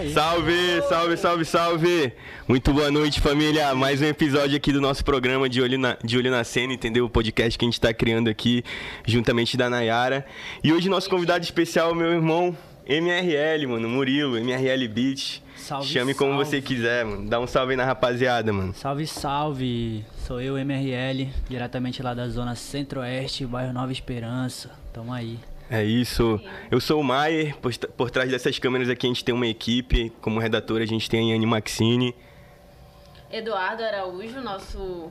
aí. Salve, salve, salve, salve! Muito boa noite, família. Mais um episódio aqui do nosso programa de Olho na, de Olho na Cena, entendeu? O podcast que a gente tá criando aqui, juntamente da Nayara. E hoje nosso convidado especial é meu irmão MRL, mano, Murilo, MRL Beach. Salve, Chame como salve. você quiser, mano. Dá um salve aí na rapaziada, mano. Salve, salve! Sou eu, MRL, diretamente lá da zona centro-oeste, bairro Nova Esperança. Tamo aí. É isso. Eu sou o Maier. Por, por trás dessas câmeras aqui a gente tem uma equipe. Como redatora a gente tem a Anne Maxine, Eduardo Araújo, nosso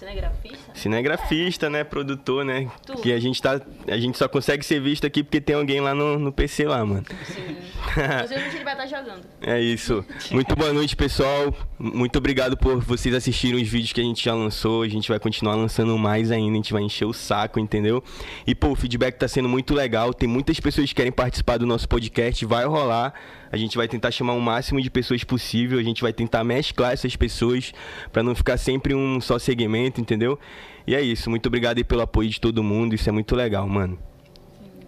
cinegrafista. cinegrafista, né? Produtor, né? Tudo. Que a gente tá. A gente só consegue ser visto aqui porque tem alguém lá no, no PC lá, mano. Sim. Inclusive, ele vai estar jogando. É isso. Muito boa noite, pessoal. Muito obrigado por vocês assistirem os vídeos que a gente já lançou. A gente vai continuar lançando mais ainda. A gente vai encher o saco, entendeu? E, pô, o feedback tá sendo muito legal. Tem muitas pessoas que querem participar do nosso podcast. Vai rolar. A gente vai tentar chamar o máximo de pessoas possível. A gente vai tentar mesclar essas pessoas pra não ficar sempre um só segmento, entendeu? E é isso. Muito obrigado aí pelo apoio de todo mundo. Isso é muito legal, mano.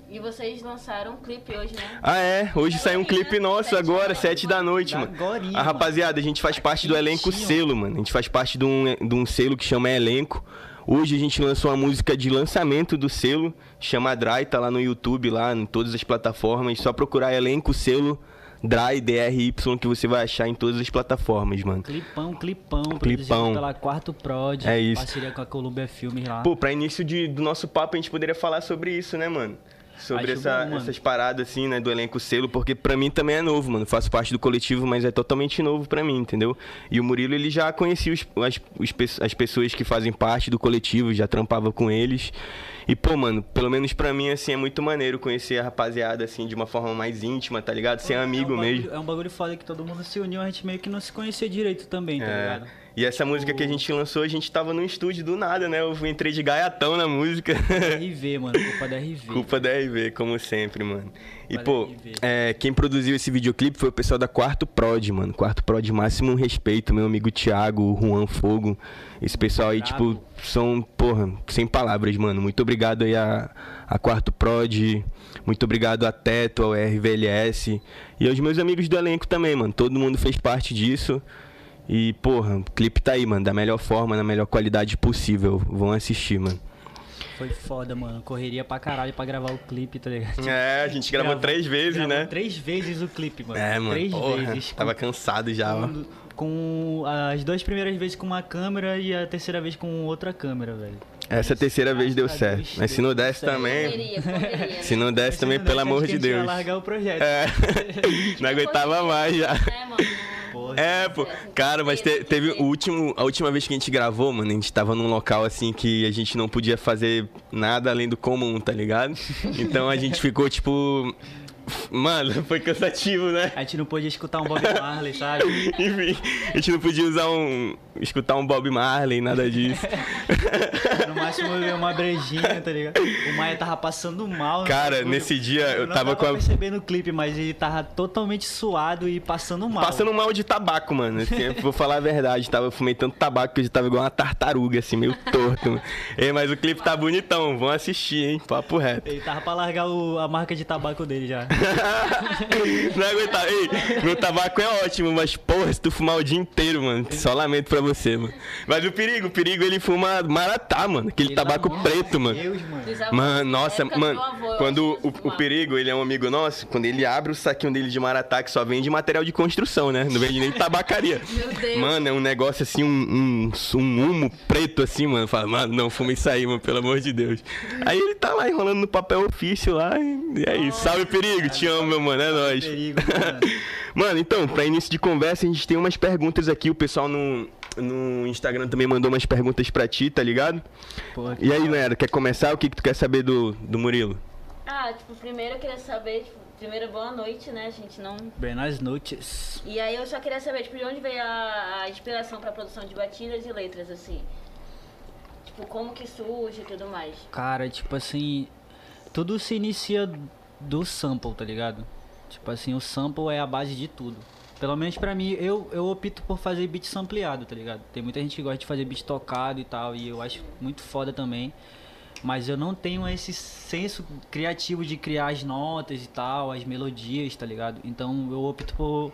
E vocês lançaram um clipe hoje, né? Ah, é? Hoje saiu um clipe nosso Sete agora, sete da noite, mano. Agorinha, A rapaziada, a gente faz parte do elenco selo, mano. A gente faz parte de um, de um selo que chama Elenco. Hoje a gente lançou uma música de lançamento do selo, chama Dry, tá lá no YouTube, lá em todas as plataformas. Só procurar Elenco Selo Dry, DRY, que você vai achar em todas as plataformas, mano. Clipão, clipão, Clipão. pela Quarto Prod. É isso. Parceria com a Columbia Filmes lá. Pô, pra início de- do nosso papo, a gente poderia falar sobre isso, né, mano? Sobre essa- bom, essas paradas, assim, né, do elenco selo, porque pra mim também é novo, mano. Faço parte do coletivo, mas é totalmente novo pra mim, entendeu? E o Murilo, ele já conhecia os- as, os as pessoas que fazem parte do coletivo, já trampava com eles. E, pô, mano, pelo menos pra mim, assim, é muito maneiro conhecer a rapaziada, assim, de uma forma mais íntima, tá ligado? Ser amigo é um bagulho, mesmo. É um bagulho foda que todo mundo se uniu, a gente meio que não se conhecia direito também, tá É. ligado? E essa música que a gente lançou, a gente tava no estúdio do nada, né? Eu entrei de gaiatão na música. RV, mano, culpa da RV. Culpa da RV, como sempre, mano. E, pô, é, quem produziu esse videoclipe foi o pessoal da Quarto Prod, mano. Quarto Prod, máximo respeito. Meu amigo Thiago, o Juan Fogo. Esse pessoal aí, tipo, são, porra, sem palavras, mano. Muito obrigado aí a, a Quarto Prod. Muito obrigado a Teto, ao RVLS. E aos meus amigos do elenco também, mano. Todo mundo fez parte disso. E, porra, o clipe tá aí, mano. Da melhor forma, na melhor qualidade possível. Vão assistir, mano. Foi foda, mano. Correria pra caralho pra gravar o clipe, tá ligado? É, a gente gravou três vezes, gravou né? Três vezes o clipe, mano. É, mano. Três porra, vezes. Tava cansado já, ó. Com, as duas primeiras vezes com uma câmera e a terceira vez com outra câmera, velho. Essa terceira vez deu Graças a certo. Mas se não desse também. Correria, correria. Se não desse também, pelo amor acho que de a gente ia Deus. largar o projeto. É. Não aguentava mais já. É, mano. É, pô. Cara, mas te- teve o último, a última vez que a gente gravou, mano, a gente tava num local assim que a gente não podia fazer nada além do comum, tá ligado? Então a gente ficou tipo. Mano, foi cansativo, né? A gente não podia escutar um Bob Marley, sabe? Enfim, a gente não podia usar um. escutar um Bob Marley, nada disso. No máximo uma brejinha, tá ligado? O Maia tava passando mal. no Cara, nesse dia eu não tava dava com a. percebendo o clipe, mas ele tava totalmente suado e passando mal. Passando mal de tabaco, mano. Assim, eu vou falar a verdade. Tava eu fumei tanto tabaco que eu tava igual uma tartaruga, assim, meio torto. mano. Ei, mas o clipe tá bonitão. Vão assistir, hein? Papo reto. Ele tava pra largar o- a marca de tabaco dele já. Não aguentar. Ei, meu tabaco é ótimo, mas porra, se tu fumar o dia inteiro, mano, só lamento pra você, mano. Mas o perigo, o perigo ele fuma maratá, mano. Aquele Pelo tabaco preto, de mano. Deus, mano. Bisavô, Mano, nossa, mano, avô, quando o, o perigo, ele é um amigo nosso, quando ele abre o saquinho dele de maratá, que só vende material de construção, né? Não vende nem tabacaria. Meu Deus. Mano, é um negócio assim, um, um, um humo preto assim, mano. Fala, mano, não fuma isso aí, mano, pelo amor de Deus. Aí ele tá lá enrolando no papel ofício lá e é isso. Salve, perigo, te amo, meu mano, é nóis. Perigo, mano. Mano, então, pra início de conversa, a gente tem umas perguntas aqui. O pessoal no, no Instagram também mandou umas perguntas pra ti, tá ligado? Porra, E aí, Nera, quer começar? O que, que tu quer saber do, do Murilo? Ah, tipo, primeiro eu queria saber, tipo, primeiro boa noite, né, gente? Não. Buenas noites. E aí eu só queria saber, tipo, de onde veio a, a inspiração pra produção de batidas e letras, assim. Tipo, como que surge e tudo mais. Cara, tipo assim, tudo se inicia do sample, tá ligado? Tipo assim, o sample é a base de tudo. Pelo menos pra mim, eu, eu opto por fazer beat sampleado, tá ligado? Tem muita gente que gosta de fazer beat tocado e tal, e eu acho muito foda também. Mas eu não tenho esse senso criativo de criar as notas e tal, as melodias, tá ligado? Então eu opto por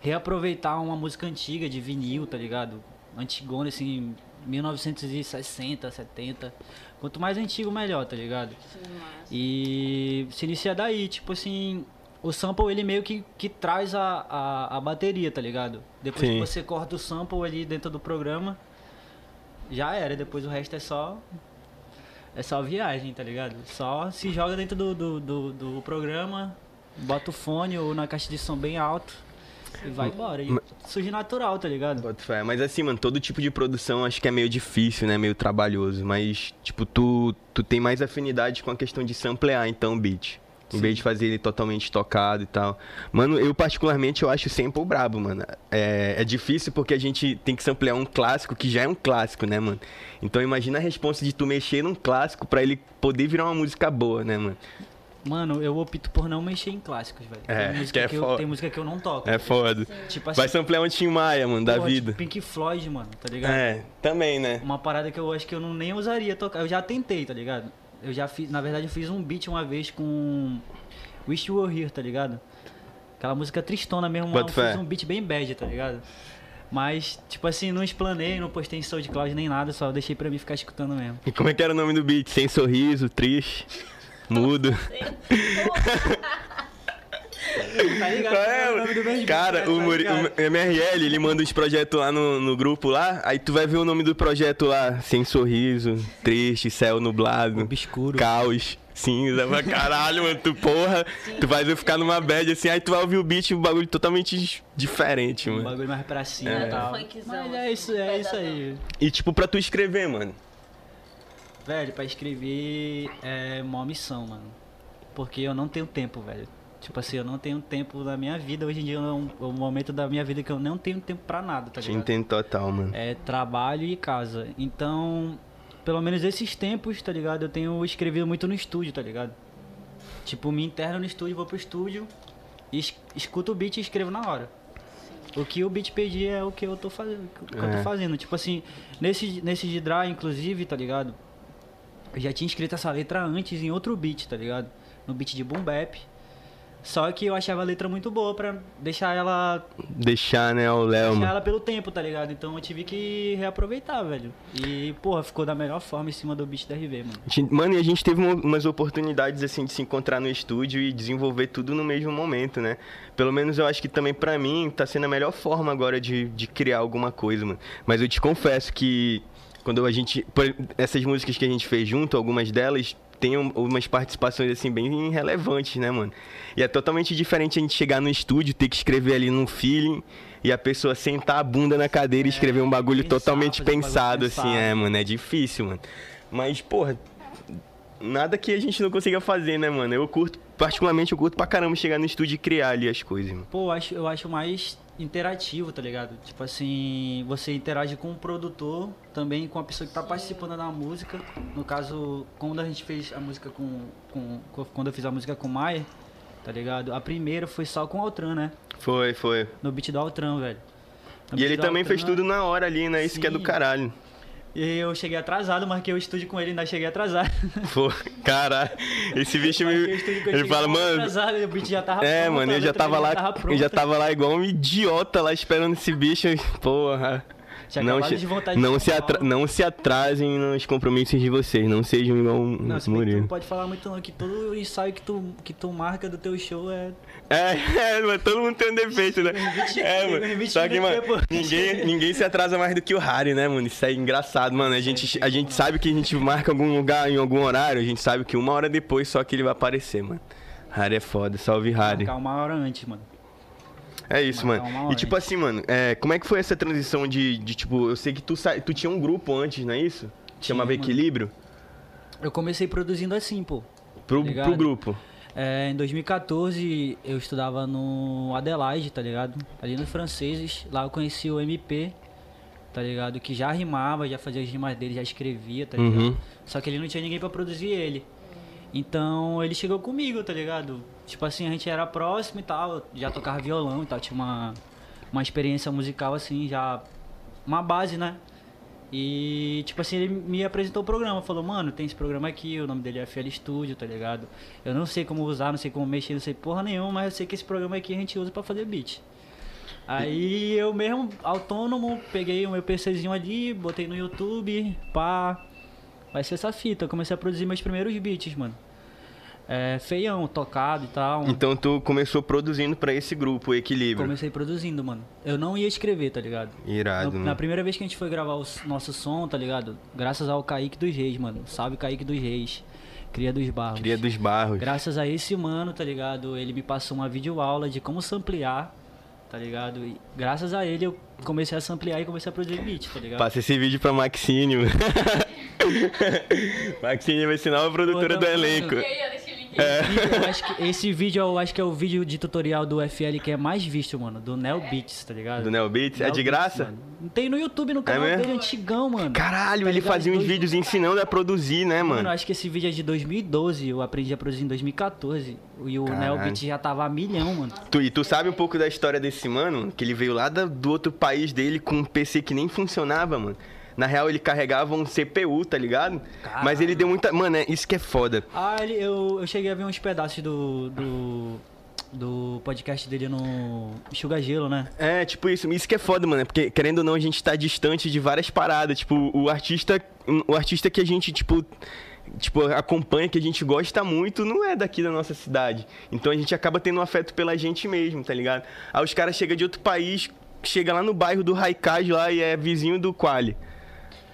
reaproveitar uma música antiga de vinil, tá ligado? Antigona, assim, 1960, 70. Quanto mais antigo, melhor, tá ligado? Sim, massa. E se inicia daí, tipo assim, o sample ele meio que, que traz a, a, a bateria, tá ligado? Depois Sim. que você corta o sample ali dentro do programa, já era, depois o resto é só. É só viagem, tá ligado? Só se joga dentro do, do, do, do programa, bota o fone ou na caixa de som bem alto e vai embora. E Ma- surge natural, tá ligado? Boto fé. Mas assim, mano, todo tipo de produção acho que é meio difícil, né? Meio trabalhoso. Mas, tipo, tu, tu tem mais afinidade com a questão de samplear, então, o beat. Em Sim. vez de fazer ele totalmente tocado e tal. Mano, eu particularmente eu acho sample brabo, mano. É, é difícil porque a gente tem que samplear um clássico que já é um clássico, né, mano? Então imagina a resposta de tu mexer num clássico pra ele poder virar uma música boa, né, mano? Mano, eu opto por não mexer em clássicos, velho. É, tem, música que é que eu, tem música que eu não toco. É foda. Tipo assim, Vai samplear um Tim Maia, mano, da Porra, vida. Tipo Pink Floyd, mano, tá ligado? É, também, né? Uma parada que eu acho que eu não, nem usaria tocar. Eu já tentei, tá ligado? Eu já fiz, na verdade, eu fiz um beat uma vez com Wish You Were Here, tá ligado? Aquela música tristona mesmo, Boto eu fiz um beat bem bad, tá ligado? Mas, tipo assim, não explanei, não postei em SoundCloud nem nada, só deixei pra mim ficar escutando mesmo. E como é que era o nome do beat? Sem sorriso, triste, mudo. Tá ligado? Qual é, o nome do meu beat, Cara, tá o, Muri- ligado? o MRL, ele manda uns projetos lá no, no grupo lá, aí tu vai ver o nome do projeto lá, sem sorriso, triste, céu nublado, Obscuro. caos, cinza, pra caralho, mano, tu porra, tu vai ficar numa bad assim, aí tu vai ouvir o beat, um bagulho totalmente diferente, Um mano. bagulho mais pra cima É. e tal. Mas é assim, isso, é isso aí. E tipo, pra tu escrever, mano. Velho, pra escrever é mó missão, mano. Porque eu não tenho tempo, velho. Tipo assim, eu não tenho tempo na minha vida. Hoje em dia é um, é um momento da minha vida que eu não tenho tempo pra nada, tá Te ligado? entendo total, mano. É trabalho e casa. Então, pelo menos esses tempos, tá ligado? Eu tenho escrevido muito no estúdio, tá ligado? Tipo, me interno no estúdio, vou pro estúdio, es- escuto o beat e escrevo na hora. O que o beat pedir é o que eu tô fazendo. O que eu É. tô fazendo. Tipo assim, nesse, nesse de dry, inclusive, tá ligado? Eu já tinha escrito essa letra antes em outro beat, tá ligado? No beat de Boom Bap. Só que eu achava a letra muito boa pra deixar ela Deixar, né, o Léo, deixar ela pelo tempo, tá ligado? Então eu tive que reaproveitar, velho. E, porra, ficou da melhor forma em cima do beat da RV, mano. Mano, e a gente teve uma- umas oportunidades assim de se encontrar no estúdio e desenvolver tudo no mesmo momento, né? Pelo menos eu acho que também pra mim tá sendo a melhor forma agora de, de criar alguma coisa, mano. Mas eu te confesso que quando a gente. Essas músicas que a gente fez junto, algumas delas tem um- umas participações assim bem relevantes, né, mano? E é totalmente diferente a gente chegar no estúdio, ter que escrever ali num feeling e a pessoa sentar a bunda na cadeira e escrever um bagulho pensar, totalmente fazer um bagulho pensado, assim, pensado. é, mano. É difícil, mano. Mas, porra, nada que a gente não consiga fazer, né, mano? Eu curto, particularmente, eu curto pra caramba chegar no estúdio e criar ali as coisas, mano. Pô, eu acho, eu acho mais interativo, tá ligado? Tipo assim, você interage com o produtor, também com a pessoa que tá participando da música. No caso, quando a gente fez a música com. com quando eu fiz a música com o Maier, tá ligado? A primeira foi só com o Altran, né? Foi, foi. No beat do Altran, velho. No E ele também fez Altran- tudo na hora ali, né? Isso que é do Sim. caralho. E eu cheguei atrasado, marquei o estúdio com ele, ainda cheguei atrasado. Pô, caralho. Esse bicho me. Ele fala, mano. Atrasado, o beat já tava É, pronto, mano, eu já tava lá. tava eu já tava lá igual um idiota lá esperando esse bicho. Porra. Tinha Não, de não, se atra- não se atrasem nos compromissos de vocês, não sejam igual um Não, se Murilo. não pode falar muito não, que todo ensaio que tu, que tu marca do teu show é... É, é, todo mundo tem um defeito, né? É, mano. 20 Só que, mano, depois. ninguém, ninguém se atrasa mais do que o Harry, né, mano? Isso é engraçado, mano. A gente, a gente sabe que a gente marca algum lugar, em algum horário, a gente sabe que uma hora depois só que ele vai aparecer, mano. Harry é foda, salve Harry. Marcar uma hora antes, mano. É isso, mano. E tipo assim, mano, é, como é que foi essa transição de, de tipo, eu sei que tu, tu tinha um grupo antes, não é isso? Chamava. Equilíbrio? Eu comecei produzindo assim, pô. Pro, Ligado? pro grupo. É, em 2014 eu estudava no Adelaide, tá ligado? Ali nos franceses. Lá eu conheci o MP, tá ligado? Que já rimava, já fazia as rimas dele, já escrevia, tá ligado? Uhum. Só que ele não tinha ninguém pra produzir ele. Então ele chegou comigo, tá ligado? Tipo assim, a gente era próximo e tal, já tocava violão e tal, tinha uma, uma experiência musical assim, já. Uma base, né? E, tipo assim, ele me apresentou o programa, falou, mano, tem esse programa aqui, o nome dele é FL Studio, tá ligado? Eu não sei como usar, não sei como mexer, não sei porra nenhuma, mas eu sei que esse programa aqui a gente usa pra fazer beat. Aí eu mesmo, autônomo, peguei o meu PCzinho ali, botei no YouTube, pá. Vai ser essa fita. Eu comecei a produzir meus primeiros beats, mano. É, feião, tocado e tal. Então tu começou produzindo pra esse grupo, o Equilíbrio. Comecei produzindo, mano. Eu não ia escrever, tá ligado? Irado, Na, na primeira vez que a gente foi gravar o nosso som, tá ligado? Graças ao Kaique dos Reis, mano. Salve Kaique dos Reis. Cria dos Barros. Cria dos Barros. Graças a esse mano, tá ligado? Ele me passou uma videoaula de como samplear, tá ligado? E graças a ele eu comecei a samplear e comecei a produzir beat, tá ligado? Passa esse vídeo pra Maxínio. Maxínio vai ser nova produtora Pô, do elenco. Aí, eu deixei o link. Eu acho que esse vídeo eu acho que é o vídeo de tutorial do FL que é mais visto, mano. Do Neo Beats, tá ligado? Do Neo Beats? É Neo de Beats, graça? mano. Tem no YouTube, no canal mesmo? dele, antigão, mano. Caralho, Tá ele fazia uns Dois- vídeos ensinando a produzir, né, Mano, mano? acho que esse vídeo é de 2012, eu aprendi a produzir em 2014. E o Caralho. Neo Beats já tava a milhão, mano. Tu, e tu sabe um pouco da história desse mano? Que ele veio lá do outro país dele com um PC que nem funcionava, mano. Na real, ele carregava um CPU, tá ligado? Mas ele deu muita. Mano, é isso que é foda. Ah, ele, eu, eu cheguei a ver uns pedaços do, do, do podcast dele no Sugar Gelo, né? É, tipo isso. Isso que é foda, mano. Porque, querendo ou não, a gente tá distante de várias paradas. Tipo, o artista. O artista que a gente, tipo. Tipo, acompanha, que a gente gosta muito, não é daqui da nossa cidade. Então a gente acaba tendo um afeto pela gente mesmo, tá ligado? Aí os caras chegam de outro país, chega lá no bairro do Raikaj lá e é vizinho do Quali.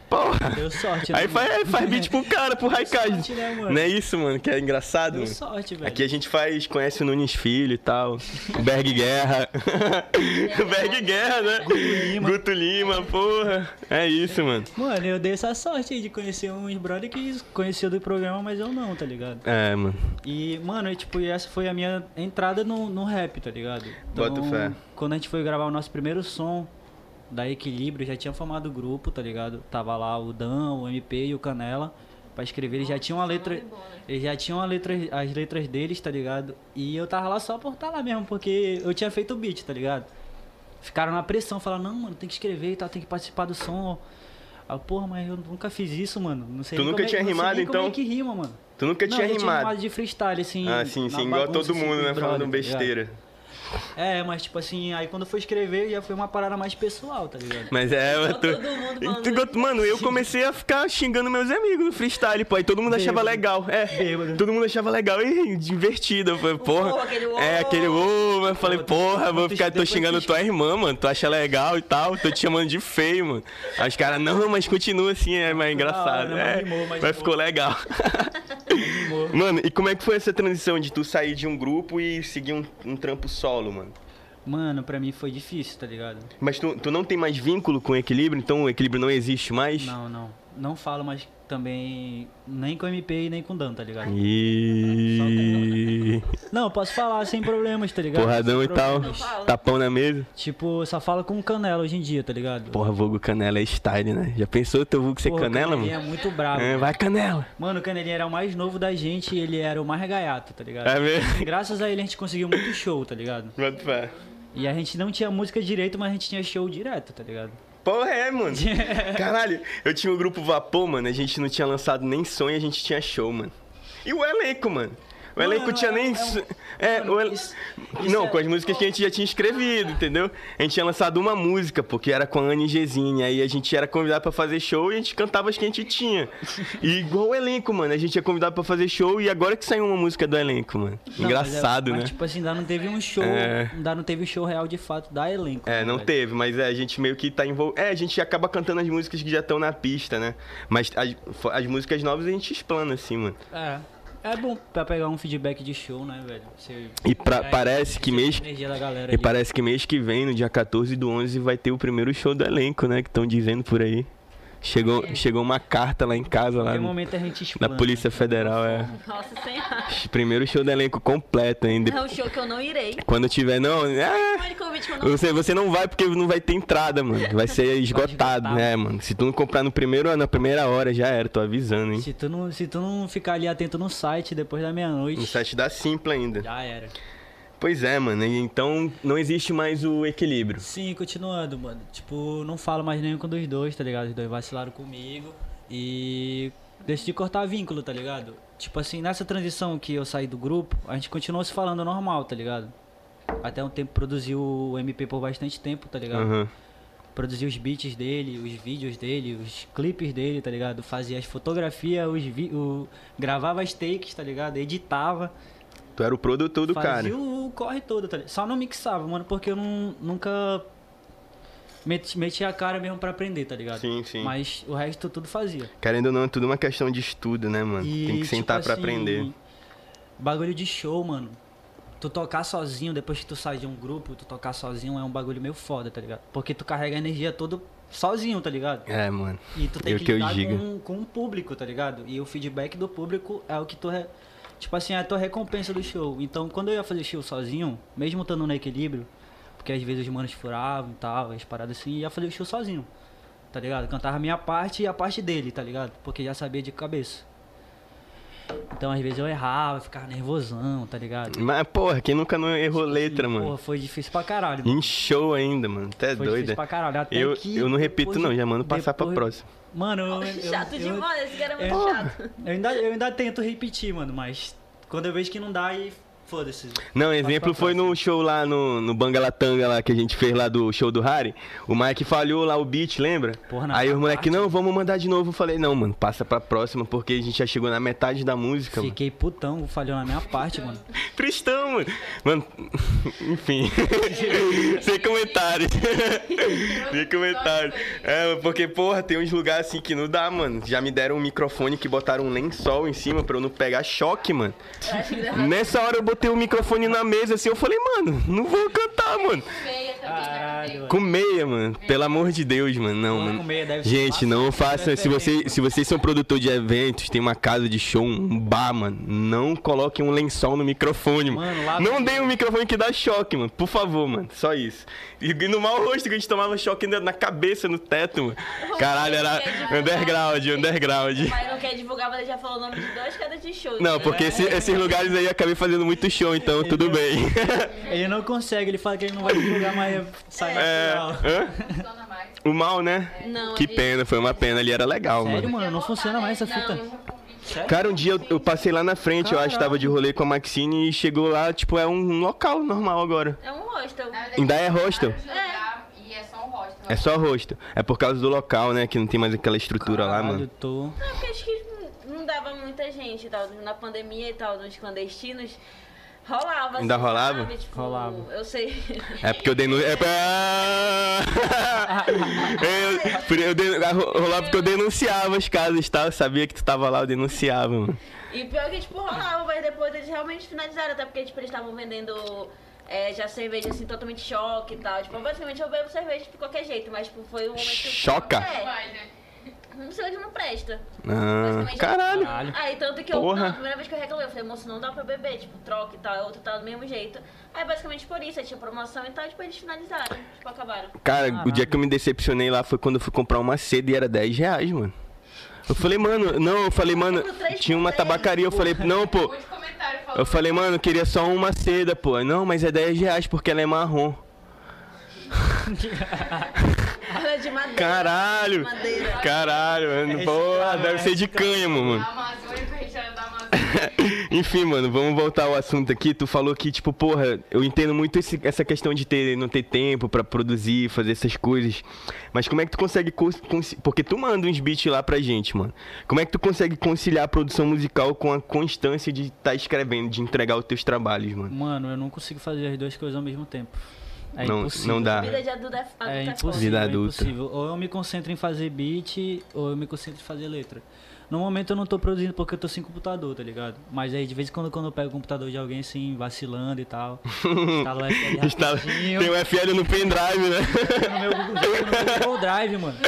Porra! Deu sorte, né? Aí faz, faz beat pro cara, pro Raikaj. sorte, né, mano? Não é isso, mano, que é engraçado, Deu sorte, velho. Aqui a gente faz, conhece o Nunes Filho e tal. O Berg Guerra. o Berg Guerra, né? Guto Lima. Guto Lima, porra. É isso, mano. Mano, eu dei essa sorte aí de conhecer uns brother que conhecia do programa, mas eu não, tá ligado? É, mano. E, mano, tipo, essa foi a minha entrada no, no rap, tá ligado? Bota fé. Quando a gente foi gravar o nosso primeiro som da Equilíbrio, já tinha formado o grupo, tá ligado? Tava lá o Dan, o MP e o Canela pra escrever. Eles já tinham a letra. Eles já tinham a letra, as letras deles, tá ligado? E eu tava lá só por estar lá mesmo, porque eu tinha feito o beat, tá ligado? Ficaram na pressão, falaram, não, mano, tem que escrever e tal, tem que participar do som. Eu, porra, mas eu nunca fiz isso, mano. Não sei Tu nunca como é- tinha sei rimado, Como então? é que rima, mano? Tu nunca Não, tinha eu rimado. de freestyle, assim. Ah, sim, sim, igual todo mundo, assim, né? com Falando brother, tá ligado? É, mas tipo assim, aí quando eu fui escrever já foi uma parada mais pessoal, tá ligado? Mas é, mas tu... todo mundo Mano, eu comecei a ficar xingando meus amigos no freestyle, pô. Aí todo mundo achava Bêbado. legal. É, Bêbado. todo mundo achava legal e divertido. Eu falei, porra. Aquele. É, aquele ô. Eu falei, porra, vou ficar, tô xingando tu- tua irmã, mano. Tu acha legal e tal. Tô te chamando de feio, mano. Aí os caras, não, mas continua assim, é mais engraçado. não, mas É, rimou, mas mas ficou legal. Mano, e como é que foi essa transição de tu sair de um grupo e seguir um, um trampo solo, mano? Mano, pra mim foi difícil, tá ligado? Mas tu, tu não tem mais vínculo com o equilíbrio, então o equilíbrio não existe mais? Não, não. Não falo mais também nem com MP e nem com Dan, tá ligado? E... Não, eu posso falar sem problemas, tá ligado? Porradão e tal. fala. Tapão na mesa. Tipo, só falo com canela hoje em dia, tá ligado? Porra, vulgo canela é style, né? Já pensou teu vulgo ser Porra, canela, Canelinha mano? é muito brabo. É, vai canela. Mano, o Canelinha era o mais novo da gente e ele era o mais gaiato, tá ligado? É mesmo? Graças a ele a gente conseguiu muito show, tá ligado? Bota fé. E a gente não tinha música direito, mas a gente tinha show direto, tá ligado? Porra, é, mano. Caralho, eu tinha o grupo Vapor, mano. A gente não tinha lançado nem e a gente tinha show, mano. E o elenco, mano. O elenco tinha nem. é o el- isso- Não, com as músicas que a gente já tinha escrevido, entendeu? A gente tinha lançado uma música, porque era com a Anne Gesine. Aí a gente era convidado pra fazer show e a gente cantava as que a gente tinha. E igual o elenco, mano. A gente é convidado pra fazer show e agora que saiu uma música do elenco, mano. Não, Engraçado, mas é- né? Mas, tipo assim, ainda não teve um show. É. Ainda não teve um show real de fato da elenco. É, né, não velho? teve, mas é, a gente meio que tá envolvido. É, a gente acaba cantando as músicas que já estão na pista, né? Mas as, as músicas novas a gente explana, assim, mano. É. É bom pra pegar um feedback de show, né, velho? Você E pra- parece que mês- E ali. parece que mês que vem, no dia 14 do 11, vai ter o primeiro show do elenco, né? Que estão dizendo por aí. Chegou, chegou uma carta lá em casa, lá momento a gente na explana. Polícia Federal. É. Nossa senhora. Primeiro show do elenco completo ainda. É um show que eu não irei. Quando tiver, não. É, Olha o convite que eu não você, você não vai porque não vai ter entrada, mano. Vai ser esgotado, né, mano? Se tu não comprar no primeiro, na primeira hora, já era, tô avisando, hein? Se tu, não, se tu não ficar ali atento no site depois da meia-noite, No site da Simpla ainda. já era. Pois é, mano. Então não existe mais o equilíbrio. Sim, continuando, mano. Tipo, não falo mais nenhum com dos dois, tá ligado? Os dois vacilaram comigo e decidi cortar vínculo, tá ligado? Tipo assim, nessa transição que eu saí do grupo, a gente continuou se falando normal, tá ligado? Até um tempo produziu o MP por bastante tempo, tá ligado? Aham. Produzia os beats dele, os vídeos dele, os clipes dele, tá ligado? Fazia as fotografias, os vi o... gravava as takes, tá ligado? Editava. Tu era o produtor do fazia cara. o corre todo, tá ligado? Só não mixava, mano, porque eu não, nunca meti, meti a cara mesmo pra aprender, tá ligado? Sim, sim. Mas o resto tudo fazia. Querendo ou não, é tudo uma questão de estudo, né, mano? E, Tem que sentar tipo pra assim, aprender. Bagulho de show, mano. Tu tocar sozinho, depois que tu sai de um grupo, tu tocar sozinho é um bagulho meio foda, tá ligado? Porque tu carrega a energia toda sozinho, tá ligado? É, mano. E tu tem que, que lidar com, com o público, tá ligado? E o feedback do público é o que tu. Re... Tipo assim, é a tua recompensa do show. Então, quando eu ia fazer show sozinho, mesmo estando no equilíbrio, porque às vezes os manos furavam e tal, as paradas assim, ia fazer o show sozinho. Tá ligado? Cantava a minha parte e a parte dele, tá ligado? Porque já sabia de cabeça. Então, às vezes eu errava, ficava nervosão, tá ligado? Mas, porra, quem nunca não errou E, letra, mano? Porra, foi difícil pra caralho. mano. Em show ainda, mano. Até Foi doido. difícil pra caralho. Até Eu, eu não repito, depois não, já mando passar pra depois- próxima. Mano, eu, eu, Chato eu, demais, esse cara é muito eu- chato. Eu ainda, eu ainda tento repetir, mano, mas quando eu vejo que não dá, aí foda-se. Não, exemplo pra foi no show lá no, no Bangalatanga lá que a gente fez lá do show do Harry. O Mike falhou lá o beat, lembra? Porra, Aí os parte. moleques, não, vamos mandar de novo. Eu falei, não, mano, passa pra próxima, porque a gente já chegou na metade da música, mano. Fiquei putão, falhou na minha parte, mano. Tristão, mano. Mano, enfim. Sem comentários. Sem comentários. É, porque, porra, tem uns lugares assim que não dá, mano. Já me deram um microfone que botaram um lençol em cima pra eu não pegar choque, mano. Nessa hora eu botei o microfone na mesa assim, eu falei, mano, não vou cantar, mano. Meia também, né? Caralho. Com meia, mano. Pelo amor de Deus, mano. Não, Porra, mano. com meia deve ser Gente, não façam. Se, você, se vocês são produtor de eventos, tem uma casa de show, um bar, mano. Não coloquem um lençol no microfone, mano. Mano, não deem um microfone que dá choque, mano. Por favor, mano. Só isso. E no mau rosto que a gente tomava choque na cabeça, no teto, mano. Caralho, era underground, underground. Pai não quer divulgar, mas ele já falou o nome de dois caras de show. Não, porque esse- esses lugares aí eu acabei fazendo muito show, então tudo bem. Ele não consegue, ele fala que ele não vai divulgar, mas sai É. natural. Hã? Funciona mais. O mal, né? Não, Que ele- pena, foi uma pena. Ali era legal, Sério, mano. mano, não funciona mais essa fita. Não, Sério? Cara, um dia eu, eu passei lá na frente, eu acho que tava de rolê com a Maxine e chegou lá, tipo, é um local normal agora. É um hostel. Ainda é hostel? E é só um hostel. É só rosto. É por causa do local, né? Que não tem mais aquela estrutura lá, Caralho, mano. tô... Não, porque acho que não dava muita gente e tal. Na pandemia e tal, nos clandestinos, rolava. Ainda assim, rolava? sabe? Tipo, Rolava. Eu sei. É porque eu denuncio. É pra... eu, eu den- Rolava porque eu denunciava as casas, tá? Eu sabia que tu tava lá, eu denunciava, mano. E pior que, tipo, rolava, mas depois eles realmente finalizaram, até porque, tipo, eles estavam vendendo é, já cerveja, assim, totalmente choque e tal. Tipo, basicamente eu bebo cerveja de qualquer jeito, mas, tipo, foi um momento que... Choca? É, Não cerveja não presta. Ah, caralho. Caralho. Aí, tanto que eu, Porra. não, a primeira vez que eu reclamei, eu falei, moço, não dá pra beber, tipo, troca e tal, a outra tá do mesmo jeito. Aí, basicamente, por isso, aí tinha promoção e tal, tipo, eles finalizaram, tipo, acabaram. Cara, o Caralho. dia que eu me decepcionei lá foi quando eu fui comprar uma seda e era 10 reais, mano. Eu falei, mano, não, eu falei, mano, tinha uma tabacaria, eu falei, não, pô. Eu falei, mano, eu queria só uma seda, pô. Não, mas é 10 reais porque ela é marrom. Ela é de madeira. Caralho! Madeira. Caralho, mano. Porra, cara, deve ser de cânhamo, mano. Amazônia. Enfim, mano, vamos voltar ao assunto aqui. Tu falou que, tipo, porra, eu entendo muito esse- essa questão de ter, não ter tempo pra produzir, fazer essas coisas. Mas como é que tu consegue. Porque tu manda uns beats lá pra gente, mano. Como é que tu consegue conciliar a produção musical com a constância de estar tá escrevendo, de entregar os teus trabalhos, mano? Mano, eu não consigo fazer as duas coisas ao mesmo tempo. É Não- impossível. não dá. Vida de adulto é, adulto É é impossível. Vida é impossível. Ou eu me concentro em fazer beat, ou eu me concentro em fazer letra. No momento eu não tô produzindo porque eu tô sem computador, tá ligado? Mas aí de vez em quando, quando eu pego o computador de alguém assim, vacilando e tal, instalo o FL Instala- Tem o FL no pendrive, né? no meu Google, no Google Drive, mano.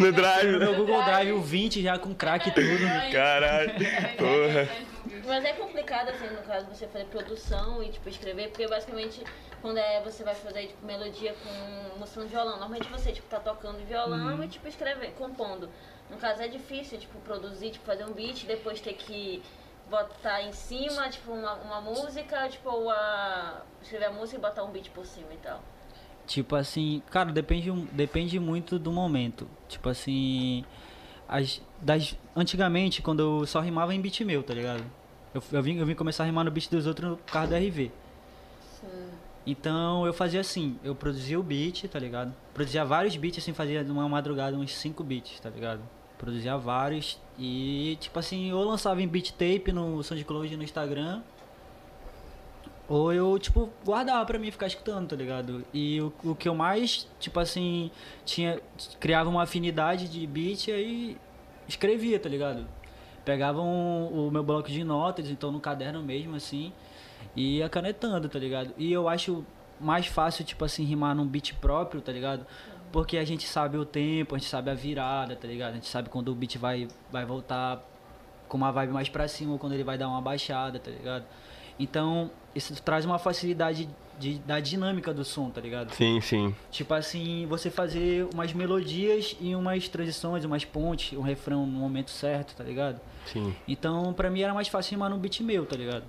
No drive. No meu Google Drive, o 20 já com crack e tudo. Caralho. Porra. Mas é complicado, assim, no caso, você fazer produção e, tipo, escrever, porque basicamente, quando é, você vai fazer, tipo, melodia com mostrando violão, normalmente você, tipo, tá tocando violão e, tipo, escrever, compondo. No caso, é difícil, tipo, produzir, tipo, fazer um beat, depois ter que botar em cima, tipo, uma, uma música, tipo, a. escrever a música e botar um beat por cima e tal. Tipo assim, cara, depende, depende muito do momento. Tipo assim, as, das, antigamente, quando eu só rimava em beat meu, tá ligado? Eu, eu, vim, eu vim começar a rimar no beat dos outros por causa do RV. Então eu fazia assim, eu produzia o beat, tá ligado? Produzia vários beats, assim, fazia numa madrugada uns 5 beats, tá ligado? Produzia vários e, tipo assim, ou lançava em beat tape no SoundCloud e no Instagram, ou eu, tipo, guardava pra mim ficar escutando, tá ligado? E o, o que eu mais, tipo assim, tinha. Criava uma afinidade de beat e aí escrevia, tá ligado? Pegava um- o meu bloco de notas, então no caderno mesmo, assim, e ia canetando, tá ligado? E eu acho mais fácil, tipo assim, rimar num beat próprio, tá ligado? Porque a gente sabe o tempo, a gente sabe a virada, tá ligado? A gente sabe quando o beat vai, vai voltar com uma vibe mais pra cima ou quando ele vai dar uma baixada, tá ligado? Então, isso traz uma facilidade de, da dinâmica do som, tá ligado? Sim, sim. Tipo assim, você fazer umas melodias e umas transições, umas pontes, um refrão no momento certo, tá ligado? Sim. Então, pra mim era mais fácil rimar num beat meu, tá ligado?